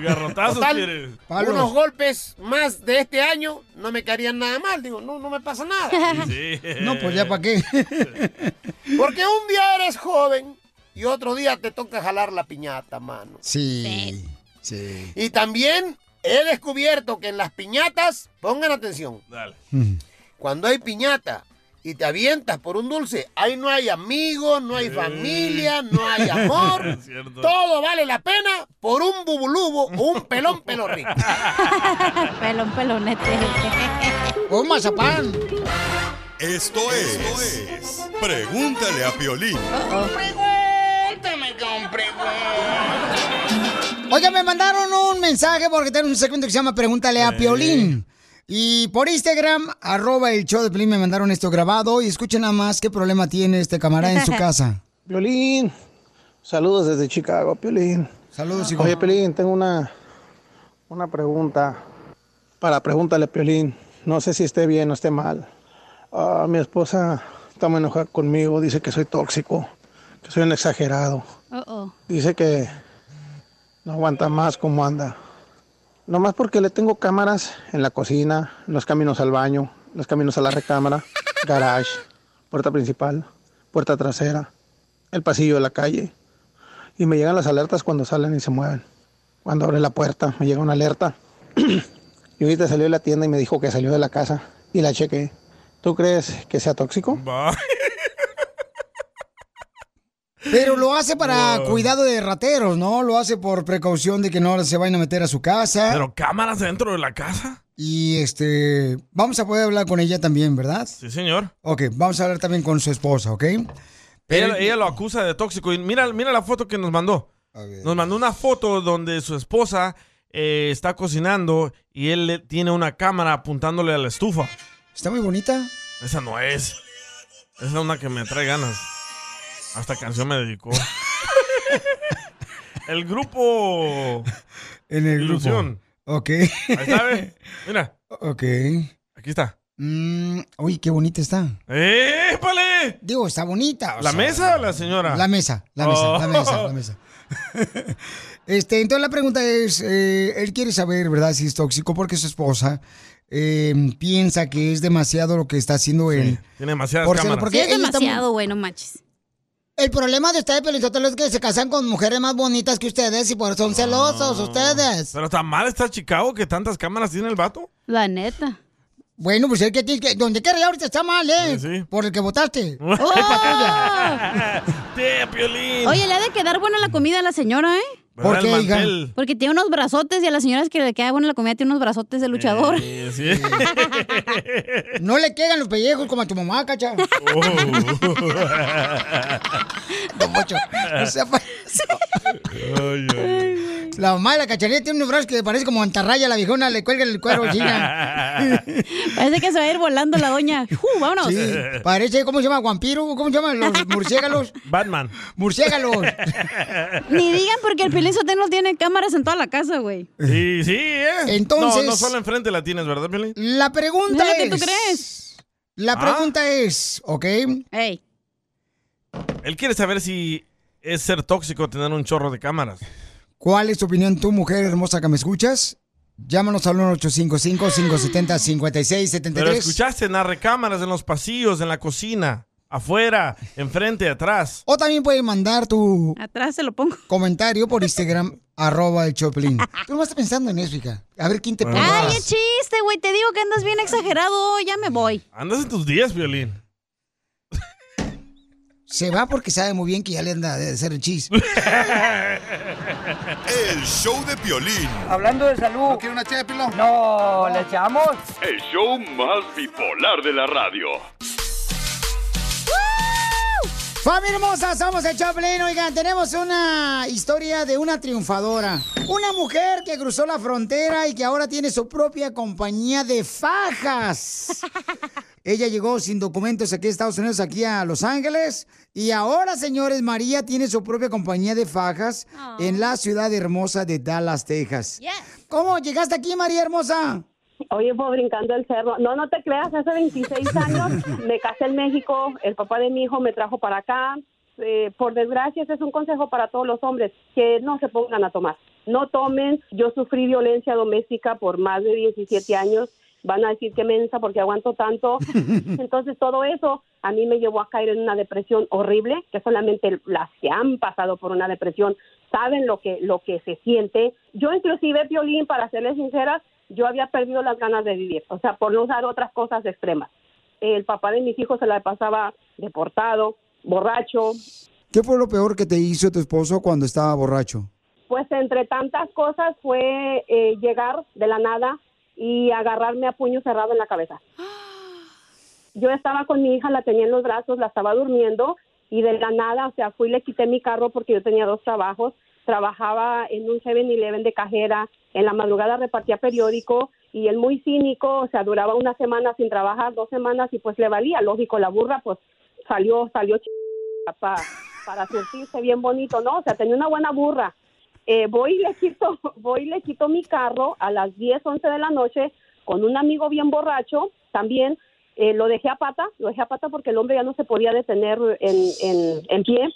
Garrotazos Total, quieres. unos golpes más de este año no me caerían nada mal. Digo, no, no me pasa nada. Sí. No, pues ya para qué. Porque un día eres joven y otro día te toca jalar la piñata, mano. Sí. Sí. Y también he descubierto que en las piñatas, pongan atención, Dale. Cuando hay piñata y te avientas por un dulce, ahí no hay amigos, no hay familia, no hay amor. Es. Todo vale la pena por un bubulubo o un pelón pelo rico. Pelón, pelonete. Un mazapán. Esto es, Pregúntale a Piolín. Pregúntame con Oiga, me mandaron un mensaje porque tenemos un segmento que se llama Pregúntale a Piolín. Y por Instagram, arroba el show de Piolín, me mandaron esto grabado. Y escuchen nada más qué problema tiene este camarada en su casa. Piolín, saludos desde Chicago, Piolín. Saludos, hijo. Oye, Piolín, tengo una, una pregunta para pregúntale, Piolín. No sé si esté bien o esté mal. Ah, mi esposa está muy enojada conmigo, dice que soy tóxico, que soy un exagerado. Uh-oh. Dice que no aguanta más como anda. Nomás porque le tengo cámaras en la cocina, los caminos al baño, los caminos a la recámara, garage, puerta principal, puerta trasera, el pasillo de la calle. Y me llegan las alertas cuando salen y se mueven. Cuando abre la puerta, me llega una alerta. y ahorita salió de la tienda y me dijo que salió de la casa y la chequé. ¿Tú crees que sea tóxico? Pero lo hace para cuidado de rateros, ¿no? Lo hace por precaución de que no se vayan a meter a su casa. ¿Pero cámaras dentro de la casa? Y este, vamos a poder hablar con ella también, ¿verdad? Sí, señor. Ok, vamos a hablar también con su esposa, ¿ok? Ella, ella lo acusa de tóxico. Y mira, mira la foto que nos mandó. Nos mandó una foto donde su esposa eh, está cocinando y él tiene una cámara apuntándole a la estufa. Está muy bonita. Esa no es. Esa es una que me trae ganas. Hasta canción me dedicó. el grupo. En el Ilusión. grupo. Ok. Ahí está, ve. Mira. Ok. Aquí está. Mm, uy, qué bonita está. ¡Épale! Digo, está bonita. o ¿La sea, mesa o la señora? La mesa, la mesa, la Oh. mesa, la mesa. Este, entonces la pregunta es, eh, él quiere saber, ¿verdad? Si es tóxico porque su esposa eh, piensa que es demasiado lo que está haciendo él. Tiene demasiadas Por cámaras. porque Sí, es demasiado, güey, no manches. El problema de ustedes, Pelizotelo, es que se casan con mujeres más bonitas que ustedes y por eso son celosos ustedes. Pero tan mal está Chicago que tantas cámaras tiene el vato. La neta. Bueno, pues el que tiene que... Donde quiera ahorita está mal, ¿eh? Sí, sí. Por el que votaste. ¡Oh! ¡Te, Piolín! Oye, le ha de quedar buena la comida a la señora, ¿eh? ¿Por qué, hija? Porque tiene unos brazotes y a las señoras que le queda buena la comida tiene unos brazotes de luchador. Eh, sí. No le quedan los pellejos como a tu mamá, cacha. Oh. Don Poncho, no sea payaso. La mamá de la cacharilla tiene unos brazos que parece como antarraya la viejona, le cuelga el cuero, chica. Parece que se va a ir volando la doña. ¡Uh, vámonos! Sí, parece, ¿cómo se llama? ¿Vampiro? ¿Cómo se llaman los murciélagos? Batman. Murciélagos. Ni digan porque el Piolín Sotelo tiene cámaras en toda la casa, güey. Sí, sí, ¿eh? Entonces- No, no solo enfrente la tienes, ¿verdad, Piolín? La pregunta es lo es... que tú crees. La Ah. pregunta es, ¿ok? Ey. Él quiere saber si es ser tóxico tener un chorro de cámaras. ¿Cuál es tu opinión, tú, mujer hermosa que me escuchas? Llámanos al 1-855-570-5673. Pero escuchaste, narre cámaras en los pasillos, en la cocina, afuera, enfrente, atrás. O también puedes mandar tu Atrás se lo pongo. comentario por Instagram, arroba el Choplin. Tú no estás pensando en eso, hija. A ver quién te pone. Ay, es chiste, güey. Te digo que andas bien exagerado. Ya me voy. Andas en tus días, Violín. Se va porque sabe muy bien que ya le anda de hacer el chis. El show de Piolín. Hablando de salud. ¿No quiere una ché, Pilón? No, ¿le echamos? El show más bipolar de la radio. Familia hermosa, somos el Choplin. Oigan, tenemos una historia de una triunfadora. Una mujer que cruzó la frontera y que ahora tiene su propia compañía de fajas. Ella llegó sin documentos aquí a Estados Unidos, aquí a Los Ángeles. Y ahora, señores, María tiene su propia compañía de fajas en la ciudad hermosa de Dallas, Texas. ¿Cómo llegaste aquí, María hermosa? Oye, pues brincando el cerro. No, no te creas, hace 26 años me casé en México, el papá de mi hijo me trajo para acá. Eh, por desgracia, ese es un consejo para todos los hombres, que no se pongan a tomar. No tomen. Yo sufrí violencia doméstica por más de 17 años. Van a decir que mensa porque aguanto tanto. Entonces, todo eso a mí me llevó a caer en una depresión horrible, que solamente las que han pasado por una depresión saben lo que, lo que se siente. Yo, inclusive, Violín, para serles sinceras, yo había perdido las ganas de vivir, o sea, por no usar otras cosas extremas. El papá de mis hijos se la pasaba deportado, borracho, ¿Qué fue lo peor que te hizo tu esposo cuando estaba borracho? pues entre tantas cosas fue eh, llegar de la nada y agarrarme a puño cerrado en la cabeza. Yo estaba con mi hija, la tenía en los brazos, la estaba durmiendo y de la nada, o sea, fui y le quité mi carro porque yo tenía dos trabajos. Trabajaba en un 7-Eleven de cajera, en la madrugada repartía periódico y él muy cínico, o sea, duraba una semana sin trabajar, dos semanas y pues le valía, lógico, la burra pues salió, salió ch- pa- para surtirse bien bonito, ¿no? O sea, tenía una buena burra. Eh, voy le quito, voy y le quito mi carro a las 10, 11 de la noche con un amigo bien borracho, también eh, lo dejé a pata, lo dejé a pata porque el hombre ya no se podía detener en, en, en pie,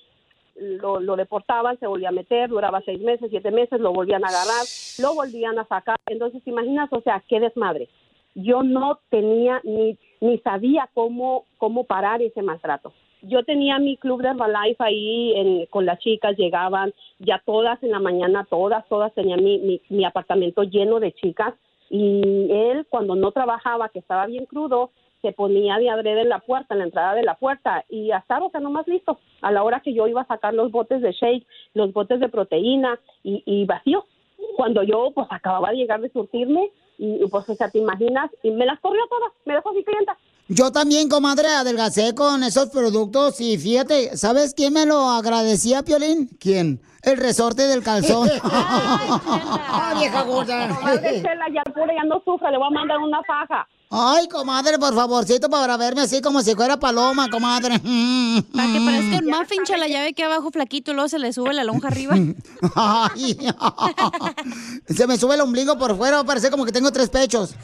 lo, lo deportaban, se volvía a meter, duraba seis meses, siete meses, lo volvían a agarrar, lo volvían a sacar, entonces ¿te imaginas, o sea, qué desmadre. Yo no tenía ni, ni sabía cómo, cómo parar ese maltrato yo tenía mi club de Herbalife ahí en- con las chicas, llegaban ya todas en la mañana, todas, todas tenían mi, mi, apartamento lleno de chicas y él cuando no trabajaba, que estaba bien crudo, se ponía de adrede en la puerta, en la entrada de la puerta y ya estaba, o sea, nomás listo. A la hora que yo iba a sacar los botes de shake, los botes de proteína y, y vacío. Cuando yo pues acababa de llegar de surtirme y, y, pues, o sea, te imaginas, y me las corrió todas, me dejó sin clienta. Yo también, comadre, adelgacé con esos productos y fíjate, ¿sabes quién me lo agradecía, Piolín? ¿Quién? El resorte del calzón. ¡Ay, vieja gorda! Comadre Chela, ya pura, ya no sufra, le voy a mandar una faja. Ay, comadre, por favorcito, para verme así como si fuera paloma, comadre. Para que parezca un muffin, chala, ya ve que abajo flaquito y luego se le sube la lonja arriba. Ay, se me sube el ombligo por fuera, parecer como que tengo tres pechos.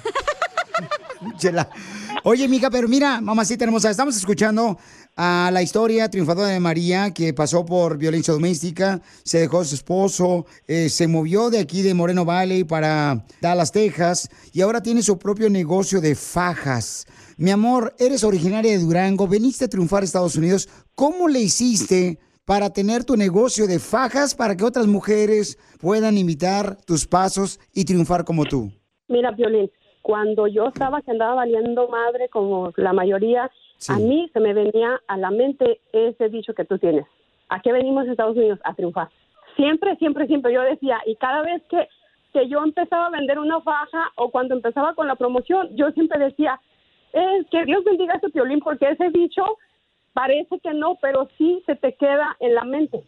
Oye, mija, pero mira, mamacita hermosa, estamos escuchando a la historia triunfadora de María que pasó por violencia doméstica, se dejó a su esposo, eh, se movió de aquí de Moreno Valley para Dallas, Texas, y ahora tiene su propio negocio de fajas. Mi amor, eres originaria de Durango, veniste a triunfar a Estados Unidos. ¿Cómo le hiciste para tener tu negocio de fajas para que otras mujeres puedan imitar tus pasos y triunfar como tú? Mira, Violín, cuando yo estaba que andaba valiendo madre como la mayoría, a mí se me venía a la mente ese dicho que tú tienes. ¿A qué venimos a Estados Unidos? A triunfar. Siempre, siempre, siempre yo decía, y cada vez que, que yo empezaba a vender una faja o cuando empezaba con la promoción, yo siempre decía, es que Dios bendiga a ese violín porque ese dicho parece que no, pero sí se te queda en la mente.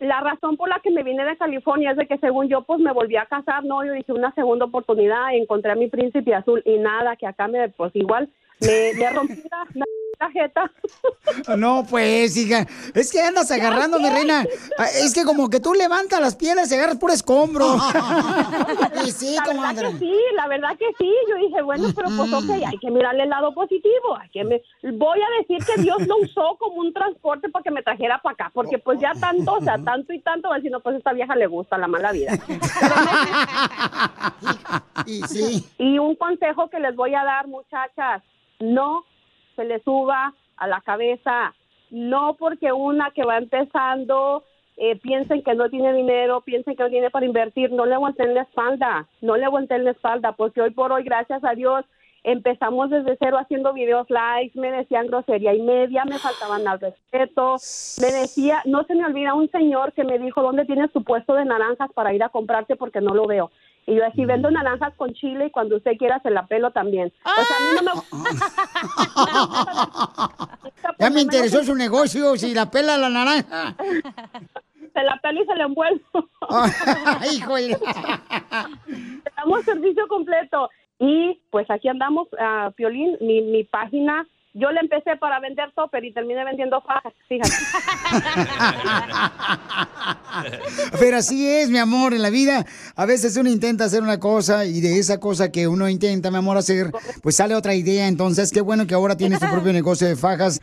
La razón por la que me vine de California es de que según yo pues me volví a casar, no, yo dije una segunda oportunidad, encontré a mi príncipe azul y nada, que acá me pues igual me, me rompí la, tarjeta. No, pues, hija. Es que andas agarrando, mi reina. Ah, Es que como que tú levantas las piedras y agarras por escombro. y sí, la verdad que sí, la verdad que sí. Yo dije, bueno, pero pues ok, hay que mirarle el lado positivo. Hay que me... Voy a decir que Dios lo usó como un transporte para que me trajera para acá, porque pues ya tanto, o sea, tanto y tanto, va a no, pues esta vieja le gusta la mala vida. Y sí. Y un consejo que les voy a dar, muchachas, no se le suba a la cabeza, no porque una que va empezando eh, piensen que no tiene dinero, piensen que no tiene para invertir, no le aguanten la espalda, no le aguanten la espalda, porque hoy por hoy, gracias a Dios, empezamos desde cero haciendo videos live, me decían grosería y media, me faltaban al respeto, me decía, no se me olvida un señor que me dijo, ¿dónde tienes tu puesto de naranjas para ir a comprarte? Porque no lo veo. Y yo así vendo naranjas con chile y cuando usted quiera se la pelo también. O sea, a mí no me... Ya me interesó su negocio, si la pela la naranja. se la pelo y se la envuelvo. Híjole. Damos servicio completo. Y pues aquí andamos, ah, Piolín, mi, mi página. Yo le empecé para vender topper y terminé vendiendo fajas, fíjate. Pero así es, mi amor, en la vida. A veces uno intenta hacer una cosa y de esa cosa que uno intenta, mi amor, hacer, pues sale otra idea. Entonces, qué bueno que ahora tienes tu propio negocio de fajas.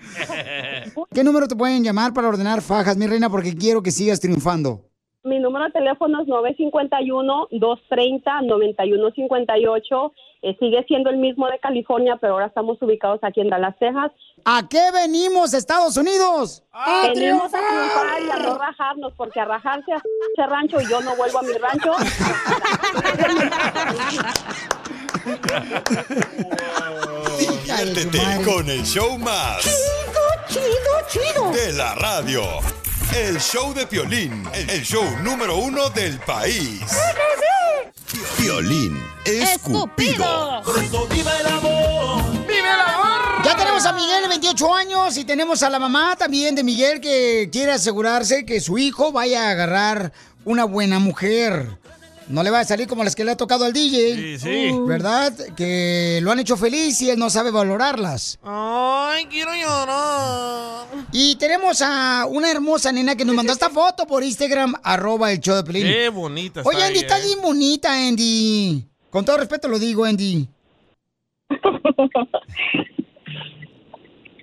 ¿Qué número te pueden llamar para ordenar fajas, mi reina? Porque quiero que sigas triunfando. Mi número de teléfono es 951-230-9158. Eh, sigue siendo el mismo de California, pero ahora estamos ubicados aquí en Dallas, Texas. ¿A qué venimos, Estados Unidos? ¡A Venimos a triunfar! y a no rajarnos, porque a rajarse a ese rancho y yo no vuelvo a mi rancho. Diviértete con el show más. Chido, chido, De la radio. El show de Piolín, el show número uno del país. Piolín escupido. ¡Viva el amor! ¡Viva el amor! Ya tenemos a Miguel de 28 años y tenemos a la mamá también de Miguel que quiere asegurarse que su hijo vaya a agarrar una buena mujer. No le va a salir como las que le ha tocado al DJ. Sí, sí. ¿Verdad? Que lo han hecho feliz y él no sabe valorarlas. Ay, quiero llorar. Y tenemos a una hermosa nena que nos mandó esta foto por Instagram, arroba el show de Pelín. Qué bonita está Oye, Andy, estás ¿eh? bien bonita, Andy. Con todo respeto lo digo, Andy.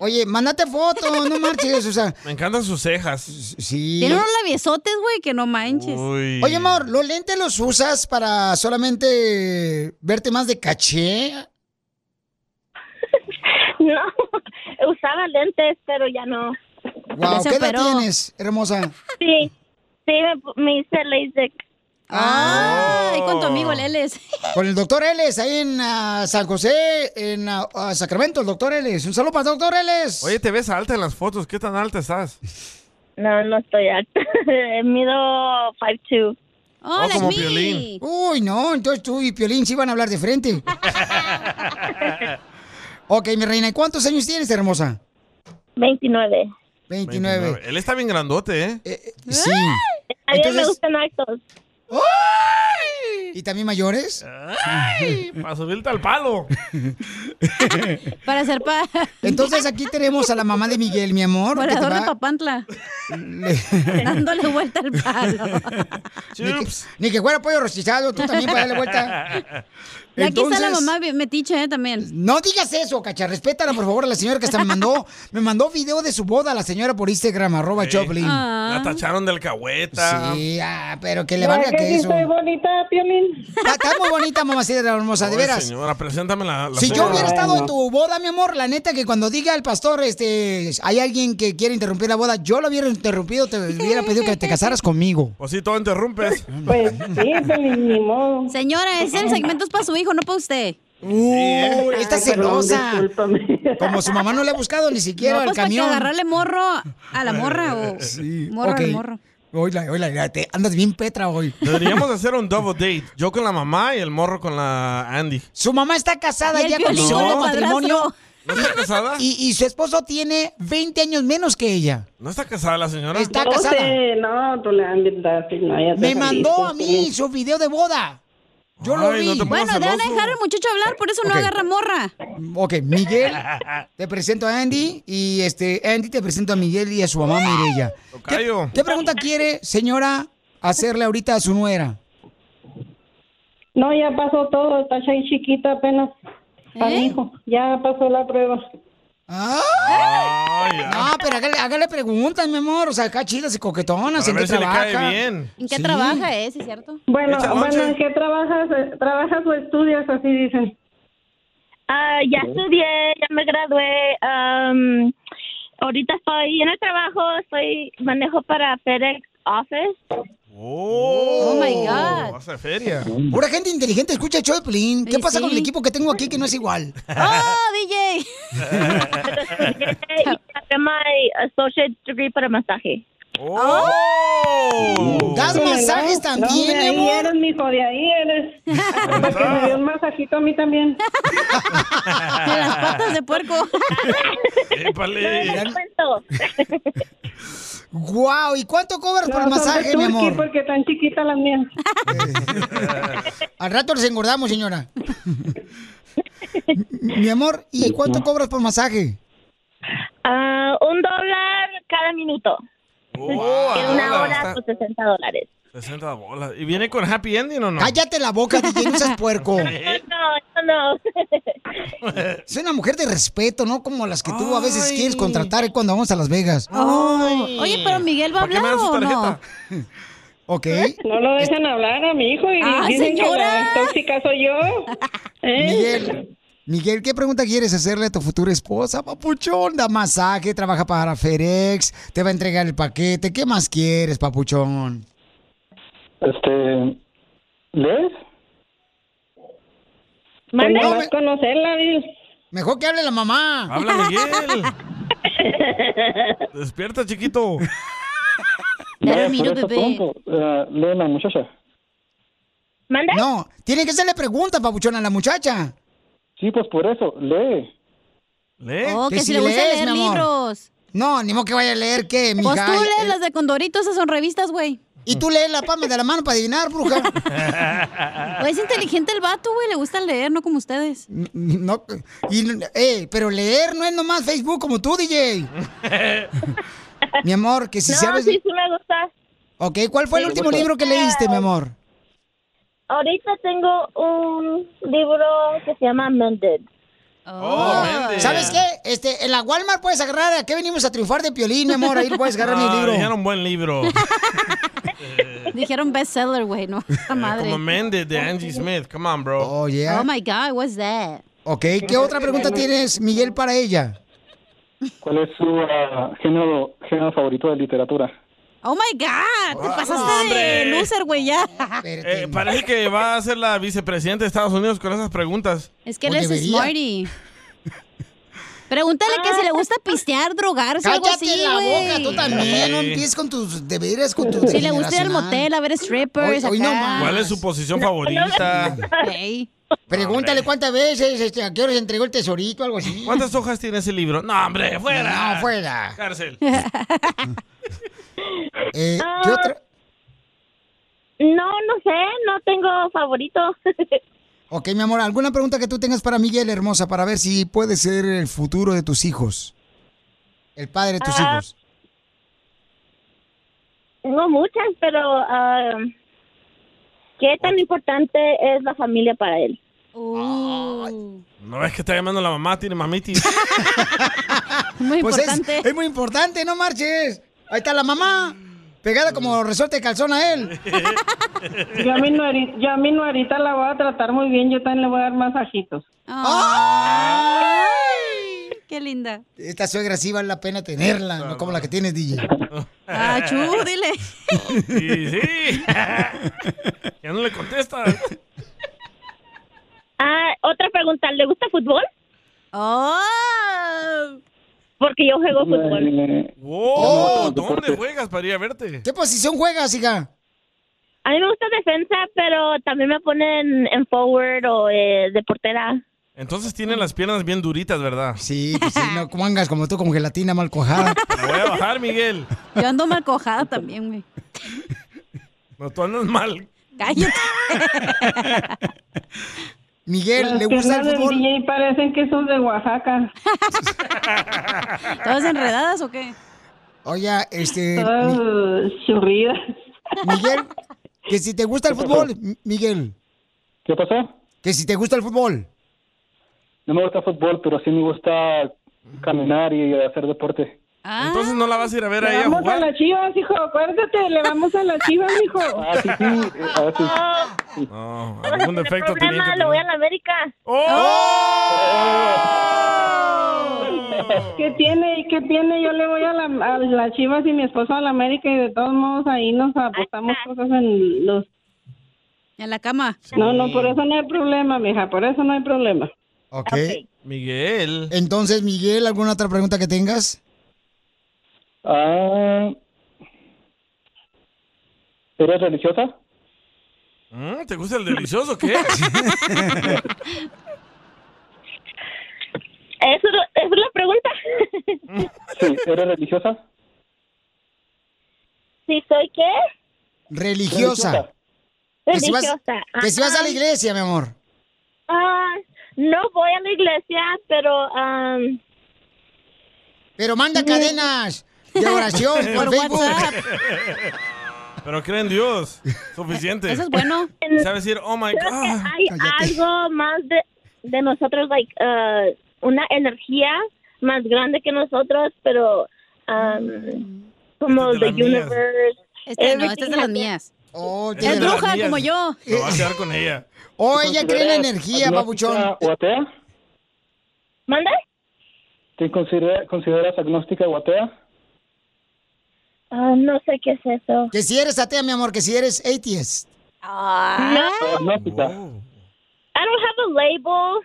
Oye, mándate foto, no marches, o sea. Me encantan sus cejas. Sí. Tiene unos labiosotes, güey, que no manches. Oye, amor, ¿los lentes los usas para solamente verte más de caché? No, usaba lentes, pero ya no. Wow, ¿qué edad tienes, hermosa? Sí, sí, me, me hice LASIK. Ah, y con tu amigo Leles. Con el doctor Eles, ahí en ah, San José, en ah, ah, Sacramento, el doctor Eles. Un saludo para el doctor Eles. Oye, te ves alta en las fotos. ¿Qué tan alta estás? No, no estoy alta. Mido 5'2". Oh, like como. Piolín. Uy, no, entonces tú y Piolín sí van a hablar de frente. ok, mi reina, ¿y cuántos años tienes, hermosa? 29. 29. Él está bien grandote, ¿eh? Sí. A mí me gustan altos. ¿Y también mayores? ¡Ay! Para subirte al palo. Para hacer pa... Entonces aquí tenemos a la mamá de Miguel, mi amor. Volador de va- Papantla. Dándole vuelta al palo. Ni que, ni que fuera pollo rostizado, tú también para darle vuelta. Y aquí está la mamá metiche, ¿eh? También. No digas eso, cacha. Respétala, por favor, a la señora que hasta me mandó, me mandó video de su boda la señora por Instagram, arroba Choplin. La tacharon del cahueta. Sí, ah, pero que le valga que eso. bonita, Piolín. Está, está muy bonita, mamacita hermosa, de Oye, veras. señora, preséntame la, la Si yo hubiera estado en tu boda, mi amor, la neta que cuando diga el pastor, este, hay alguien que quiere interrumpir la boda, yo lo hubiera interrumpido, te hubiera pedido que te casaras conmigo. Pues sí, todo interrumpes. Pues sí, ni modo. Señora, ese segmento es para su hijo, no para usted. Uh, esta Ay, perdón, celosa. Como su mamá no le ha buscado ni siquiera No, el pues para que camión. agarrarle morro a la morra o morro Ok. al morro. Oila, oila, te andas bien Petra hoy. Deberíamos hacer un double date. Yo con la mamá y el morro con la Andy. Su mamá está casada ya con su el matrimonio. ¿No está casada? Y, y su esposo tiene 20 años menos que ella. ¿No está casada la señora? Está no casada. sé, no, tú le sí, no, ya te Me saliste, mandó a sí. mí su video de boda. Yo lo Ay, vi. no Bueno, dejan dejar al muchacho hablar, por eso no agarra morra. Ok, Miguel, te presento a Andy y este Andy te presento a Miguel y a su mamá Mireya. ¿Qué, pregunta quiere, señora, hacerle ahorita a su nuera? No, ya pasó todo, está ahí chiquita apenas. A mi hijo, ya pasó la prueba. No, pero hágale, hágale preguntas, mi amor. O sea, acá chidas y coquetonas. Para ¿En qué si le trabaja? cae bien. ¿En qué Sí. trabaja, eh? ¿Sí es cierto? Bueno, ¿Echa bueno? ¿en qué trabajas? Eh, ¿Trabajas o estudias? Así dicen. Ah, ya estudié, ya me gradué. am, ahorita estoy en el trabajo, estoy manejo para FedEx Office. Oh, my God. Vas a feria. Pura gente inteligente, escucha el show de Pelín. ¿Qué Sí, pasa con sí. el equipo que tengo aquí que no es igual? ¡Oh, DJ! y saqué my associate degree para masaje. Oh. ¿Das Sí, masajes no, también, no, de mi ahí amor? eres, mijo, de ahí eres. Porque me dio un masajito a mí también. De las patas de puerco. Épale. Guau, ¿y cuánto cobras por el masaje, mi amor? porque tan chiquitas las mías. Al rato les engordamos, señora. mi amor, ¿y cuánto cobras por masaje? Ah, un dólar cada minuto. Oh, en una hora, está- pues 60 dólares. 60 bolas. ¿Y viene con happy ending o no? Cállate la boca, DJ, no seas puerco. No, no, no. Es una mujer de respeto, ¿no? Como las que tú a veces quieres contratar cuando vamos a Las Vegas. Oye, pero Miguel va a ¿Para qué me hablar o no? Ok. No lo dejan hablar a mi hijo y Ah, dicen que señora. la tóxica soy yo. ¿Eh? Miguel, Miguel, ¿qué pregunta quieres hacerle a tu futura esposa? Papuchón, da masaje, trabaja para FedEx, te va a entregar el paquete. ¿Qué más quieres, papuchón? Este. ¿Lees? Mande. No, me- conocerla, Bill. Mejor que hable la mamá. Habla Miguel. Despierta, chiquito. Por eso bebé. pronto, eh, lee la muchacha. ¿Mande? No, tiene que hacerle preguntas, papuchón, a la muchacha. Sí, pues por eso, lee. ¿Lee? Oh, que, Que si le gusta lees, leer mi libros. No, ni modo que vaya a leer qué, mija. Pues tú lees Eh, las de Condorito, esas son revistas, güey. Y tú lees la palma de la mano para adivinar, bruja. Es inteligente el vato, güey. Le gusta leer, no como ustedes. No, y, eh, pero leer no es nomás Facebook como tú, DJ. Mi amor, que si no, sabes... sí, sí me gusta. Ok, ¿cuál fue el último gusta. libro que leíste, mi amor? Ahorita tengo un libro que se llama Mended. Oh, Méndez. ¿Sabes qué? Este, en la Walmart puedes agarrar a qué venimos a triunfar de Piolín, mi amor. Ahí puedes agarrar mi Ah, libro. dijeron buen libro. Dijeron bestseller, güey, no. Madre. Como Mended de Angie Smith. Come on, bro. Oh, yeah. Oh my God, what's that? Ok, ¿qué otra pregunta tienes, Miguel, para ella? ¿Cuál es su ah, género, género favorito de literatura? Oh my God, te pasaste de loser, güey, ya. Eh, parece que va a ser la vicepresidenta de Estados Unidos con esas preguntas. Es que él es smarty. Pregúntale que si le gusta pistear, drogarse, algo Cállate así, la boca, tú también. No empieces con tus deberes, con tus Si le gusta ir al motel a ver strippers, Hoy- hoy no acá. ¿Cuál es su posición favorita? Pregúntale cuántas veces, este, a qué hora se entregó el tesorito, algo así. ¿Cuántas hojas tiene ese libro? No, hombre, fuera. No, fuera. Cárcel. Eh, Ah. ¿Qué otra? No, no sé, no tengo favorito. Ok, mi amor, ¿alguna pregunta que tú tengas para Miguel, hermosa, para ver si puede ser el futuro de tus hijos? El padre de tus Ah. hijos. Tengo muchas, pero ah, ¿qué tan importante es la familia para él? Uh, No ves que está llamando la mamá, tiene mamitis. muy Pues es, importante. es muy importante, no marches. Ahí está la mamá, pegada como resorte de calzón a él. Yo a, mi nueri- yo a mi nuerita la voy a tratar muy bien, yo también le voy a dar masajitos. Ay, qué linda. Esta suegra sí vale la pena tenerla, no como la que tienes, DJ. Ah, chu, dile. Sí, sí. ya no le contesta. Ah, otra pregunta, ¿le gusta fútbol? Oh. Porque yo juego fútbol. Wow, ¿dónde juegas para ir a verte? ¿Qué posición juegas, hija? A mí me gusta defensa, pero también me ponen en forward o eh, de portera. Entonces tienen las piernas bien duritas, ¿verdad? Sí, pues sí, no como angas como tú, como gelatina mal cojada. Me voy a bajar, Miguel. Yo ando mal cojada también, güey. No, tú andas mal. Cállate. Miguel, Las ¿le gusta el piernas del fútbol? DJ parecen que son de Oaxaca. ¿Todas enredadas o qué? Oye, este... Todas churridas. Miguel, que si te gusta el fútbol, Miguel. ¿Qué pasó? Que si te gusta el fútbol. No me gusta fútbol, pero sí me gusta caminar y hacer deporte. Entonces no la vas a ir a ver Le ahí a vamos a las chivas, hijo. Acuérdate, le vamos a las chivas, hijo. Ah, sí, sí. ah, sí. No, algún defecto tenía Problema, que le voy a la América. ¿Qué tiene? ¿Qué tiene? Yo le voy a, la, a las chivas y mi esposo a la América y de todos modos ahí nos apostamos cosas en los... En la cama. No, no, por eso no hay problema, mija, por eso no hay problema. Ok. Miguel. Entonces, Miguel, ¿alguna otra pregunta que tengas? Ah, ¿Eres religiosa? Mm, ¿Te gusta el delicioso o qué? ¿Eso, ¿Esa es la pregunta? Sí, ¿eres religiosa? ¿Sí soy qué? Religiosa. Que si vas, Religiosa. que si vas a la iglesia, mi amor. Ah, no voy a la iglesia, pero... am, Pero manda cadenas de oración por, Por Facebook. Pero cree en Dios. Suficiente. Eso es bueno. Y Sabe decir, oh my creo que God. hay algo más de, de nosotros, like, uh, una energía más grande que nosotros, pero um, como Esta the es de mías. universe. Este no, este es de las mías. Oh, Es bruja como yo. Me va a quedar con ella. Oh, ella cree en la ¿Consideras energía, agnóstica babuchón. o atea? ¿Manda? ¿Te considera- consideras agnóstica o atea? Ah, no sé qué es eso. Que si eres atea, mi amor, que si eres atheist. No, Agnóstica. I don't have a label.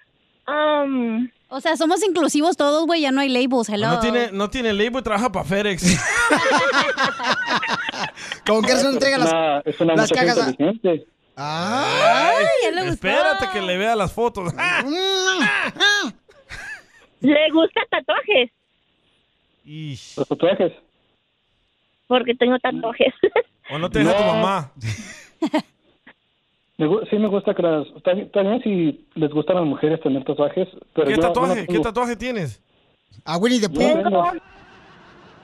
Um, O sea, somos inclusivos todos, güey. Ya no hay labels. Hello. No tiene, no tiene label y trabaja para FedEx. ¿Con qué razón entrega las, una, es una las cajas? a-. Ay, le. Espérate que le vea las fotos. ¿Le gusta tatuajes? Ish. ¿Los tatuajes? Porque tengo tatuajes. O no te deja tu mamá. Sí me gusta que las... Bien si les gustan a las mujeres tener tatuajes, pero ¿Qué yo- tatuaje? ¿Qué tengo. tatuaje tienes? A Yo Pooh. no tengo. Tengo,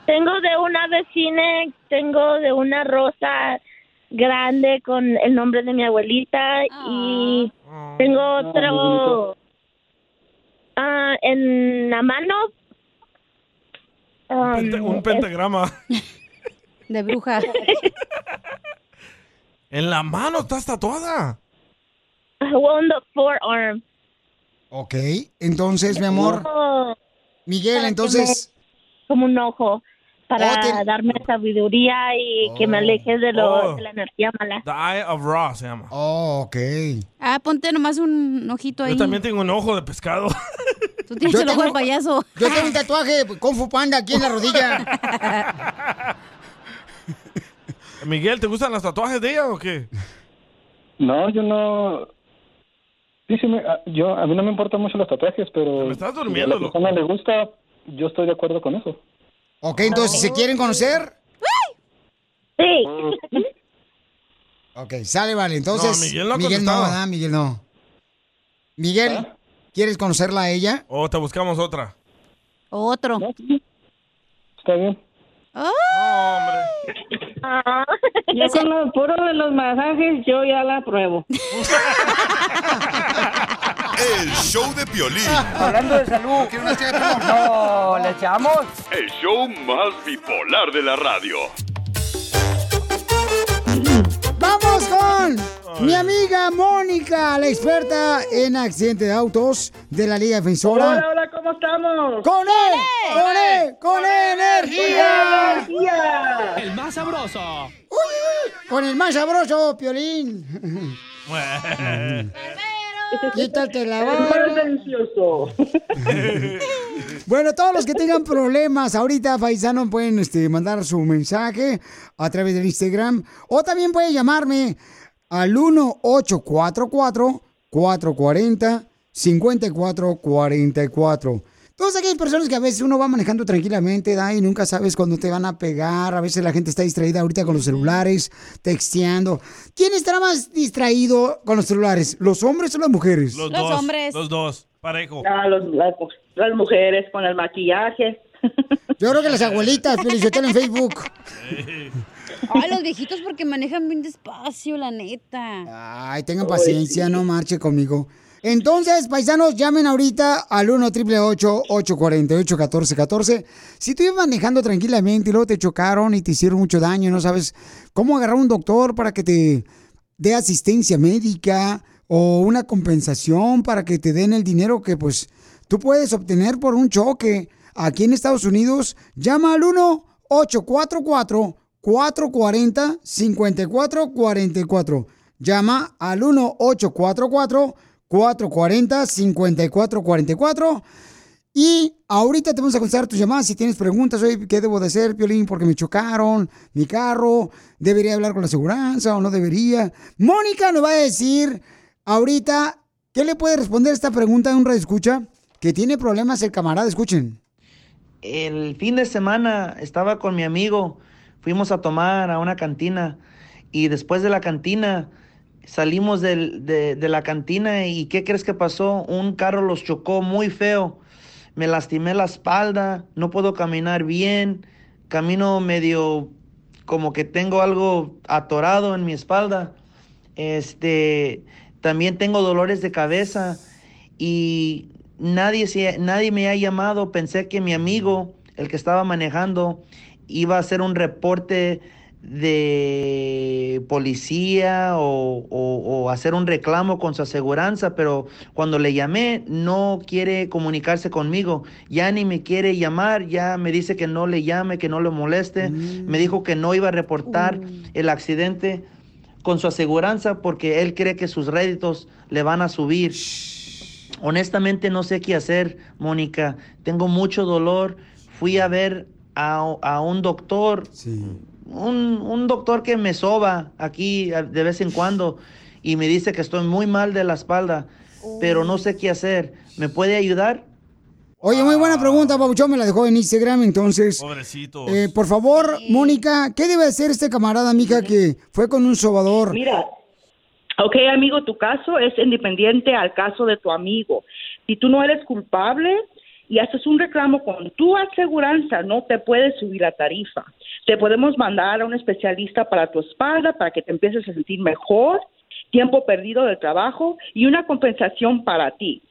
tengo de una vecina, tengo de una rosa grande con el nombre de mi abuelita y tengo otro ah, en la mano. um, un pentagrama. De bruja. En la mano estás tatuada. on the forearm. Ok, entonces, mi amor, Oh, Miguel, entonces, como un ojo para Oh, tiene- darme sabiduría y que me aleje de, lo, Oh. de la energía mala. The Eye of Ra se llama. oh, ok. Ah, ponte nomás un ojito ahí. Yo también tengo un ojo de pescado. Tú tienes Yo el ojo de payaso. Yo tengo un tatuaje Kung Fu Panda aquí en la rodilla. Miguel, ¿te gustan los tatuajes de ella o qué? No, yo no... Sí, sí, me- a- yo, a mí no me importan mucho los tatuajes, pero... Me estás si durmiendo, a la persona le gusta, yo estoy de acuerdo con eso. Ok, entonces, si se quieren conocer, Sí. ok, sale, vale. Entonces, No, Miguel no Miguel no. Miguel no. Miguel, ¿quieres conocerla a ella? O te buscamos otra. Otro. Está bien. Hombre. Ah. Yo con lo puro de los masajes, yo ya la pruebo. El show de Piolín. Hablando de salud. No, ¿le echamos? El show más bipolar de la radio. Vamos con mi amiga Mónica, la experta en accidentes de autos de la Liga Defensora. Hola, hola, ¿cómo estamos? ¡Con él! ¡Con él! ¡Con energía! energía! El más sabroso. Con el más sabroso, Piolín. Quítate la barba. delicioso. Bueno, todos los que tengan problemas ahorita, paisano, pueden este, mandar su mensaje a través del Instagram o también pueden llamarme al 1-844-440-5444. Todas aquellas personas que a veces uno va manejando tranquilamente, ¿da? y nunca sabes cuándo te van a pegar. A veces la gente está distraída ahorita con los celulares, texteando. ¿Quién estará más distraído con los celulares? ¿Los hombres o las mujeres? Los, dos. Los dos. Parejo. Ah, los- las, las mujeres con el maquillaje. Yo creo que las abuelitas, Felicitelo en Facebook. Ay, los viejitos porque manejan bien despacio, la neta. Ay, tengan paciencia, no marche conmigo. Entonces, paisanos, llamen ahorita al 1 888 848 1414 Si tú ibas manejando tranquilamente y luego te chocaron y te hicieron mucho daño, no sabes cómo agarrar un doctor para que te dé asistencia médica o una compensación para que te den el dinero que pues tú puedes obtener por un choque aquí en Estados Unidos, llama al 1 844 440 5444 Llama al 1 844 440 5444 y ahorita te vamos a contestar tus llamadas si tienes preguntas, oye, ¿qué debo de hacer, Piolín? Porque me chocaron mi carro, ¿debería hablar con la aseguranza o no debería? Mónica nos va a decir ahorita, ¿qué le puede responder esta pregunta de un escucha? Que tiene problemas el camarada, escuchen. El fin de semana estaba con mi amigo, fuimos a tomar a una cantina y después de la cantina salimos de, de la cantina y ¿qué crees que pasó? Un carro los chocó muy feo, me lastimé la espalda, no puedo caminar bien, camino medio como que tengo algo atorado en mi espalda, este, también tengo dolores de cabeza y nadie, se, nadie me ha llamado. Pensé que mi amigo, el que estaba manejando, iba a hacer un reporte de policía o, o- o hacer un reclamo con su aseguranza, pero cuando le llamé no quiere comunicarse conmigo, ya ni me quiere llamar, ya me dice que no le llame, que no le moleste, me dijo que no iba a reportar el accidente con su aseguranza porque él cree que sus réditos le van a subir. Honestamente no sé qué hacer, Mónica. Tengo mucho dolor. Fui a ver a, a un doctor, un, un doctor que me soba aquí de vez en cuando y me dice que estoy muy mal de la espalda, pero no sé qué hacer. ¿Me puede ayudar? Oye, muy buena pregunta, Pabuchón, me la dejó en Instagram, entonces... Pobrecito. Eh, por favor, Mónica, ¿qué debe hacer este camarada, mija, que fue con un sobador? Mira, ok, amigo, tu caso es independiente al caso de tu amigo. Si tú no eres culpable y haces un reclamo con tu aseguranza, no te puedes subir la tarifa. Te podemos mandar a un especialista para tu espalda para que te empieces a sentir mejor, tiempo perdido del trabajo y una compensación para ti.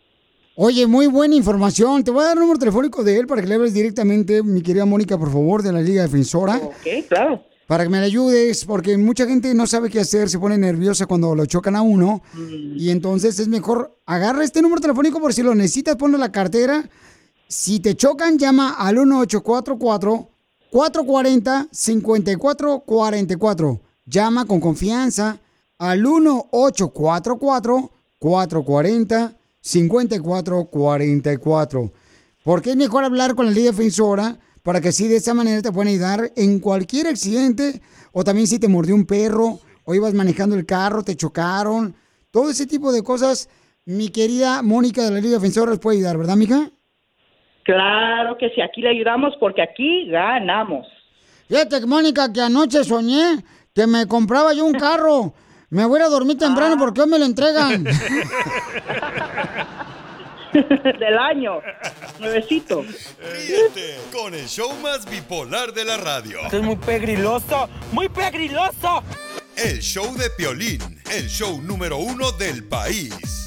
Oye, muy buena información. Te voy a dar el número telefónico de él para que le hables directamente, mi querida Mónica, por favor, de la Liga Defensora. Ok, claro. Para que me la ayudes, porque mucha gente no sabe qué hacer, se pone nerviosa cuando lo chocan a uno. Y entonces es mejor, agarra este número telefónico por si lo necesitas, ponlo en la cartera. Si te chocan, llama al 1844-440-5444. Llama con confianza al 1844-440-5444. Porque es mejor hablar con la Liga Defensora para que así de esa manera te puedan ayudar en cualquier accidente o también si te mordió un perro o ibas manejando el carro, te chocaron, todo ese tipo de cosas. Mi querida Mónica de la Liga Defensora les puede ayudar, ¿verdad, mija? Claro que sí, aquí le ayudamos porque aquí ganamos. Fíjate, Mónica, que anoche soñé que me compraba yo un carro. Me voy a ir a dormir temprano porque hoy me lo entregan. Del año, nuevecito. Ríete con el show más bipolar de la radio. Esto es muy pegriloso, muy pegriloso. El show de Piolín, el show número uno del país.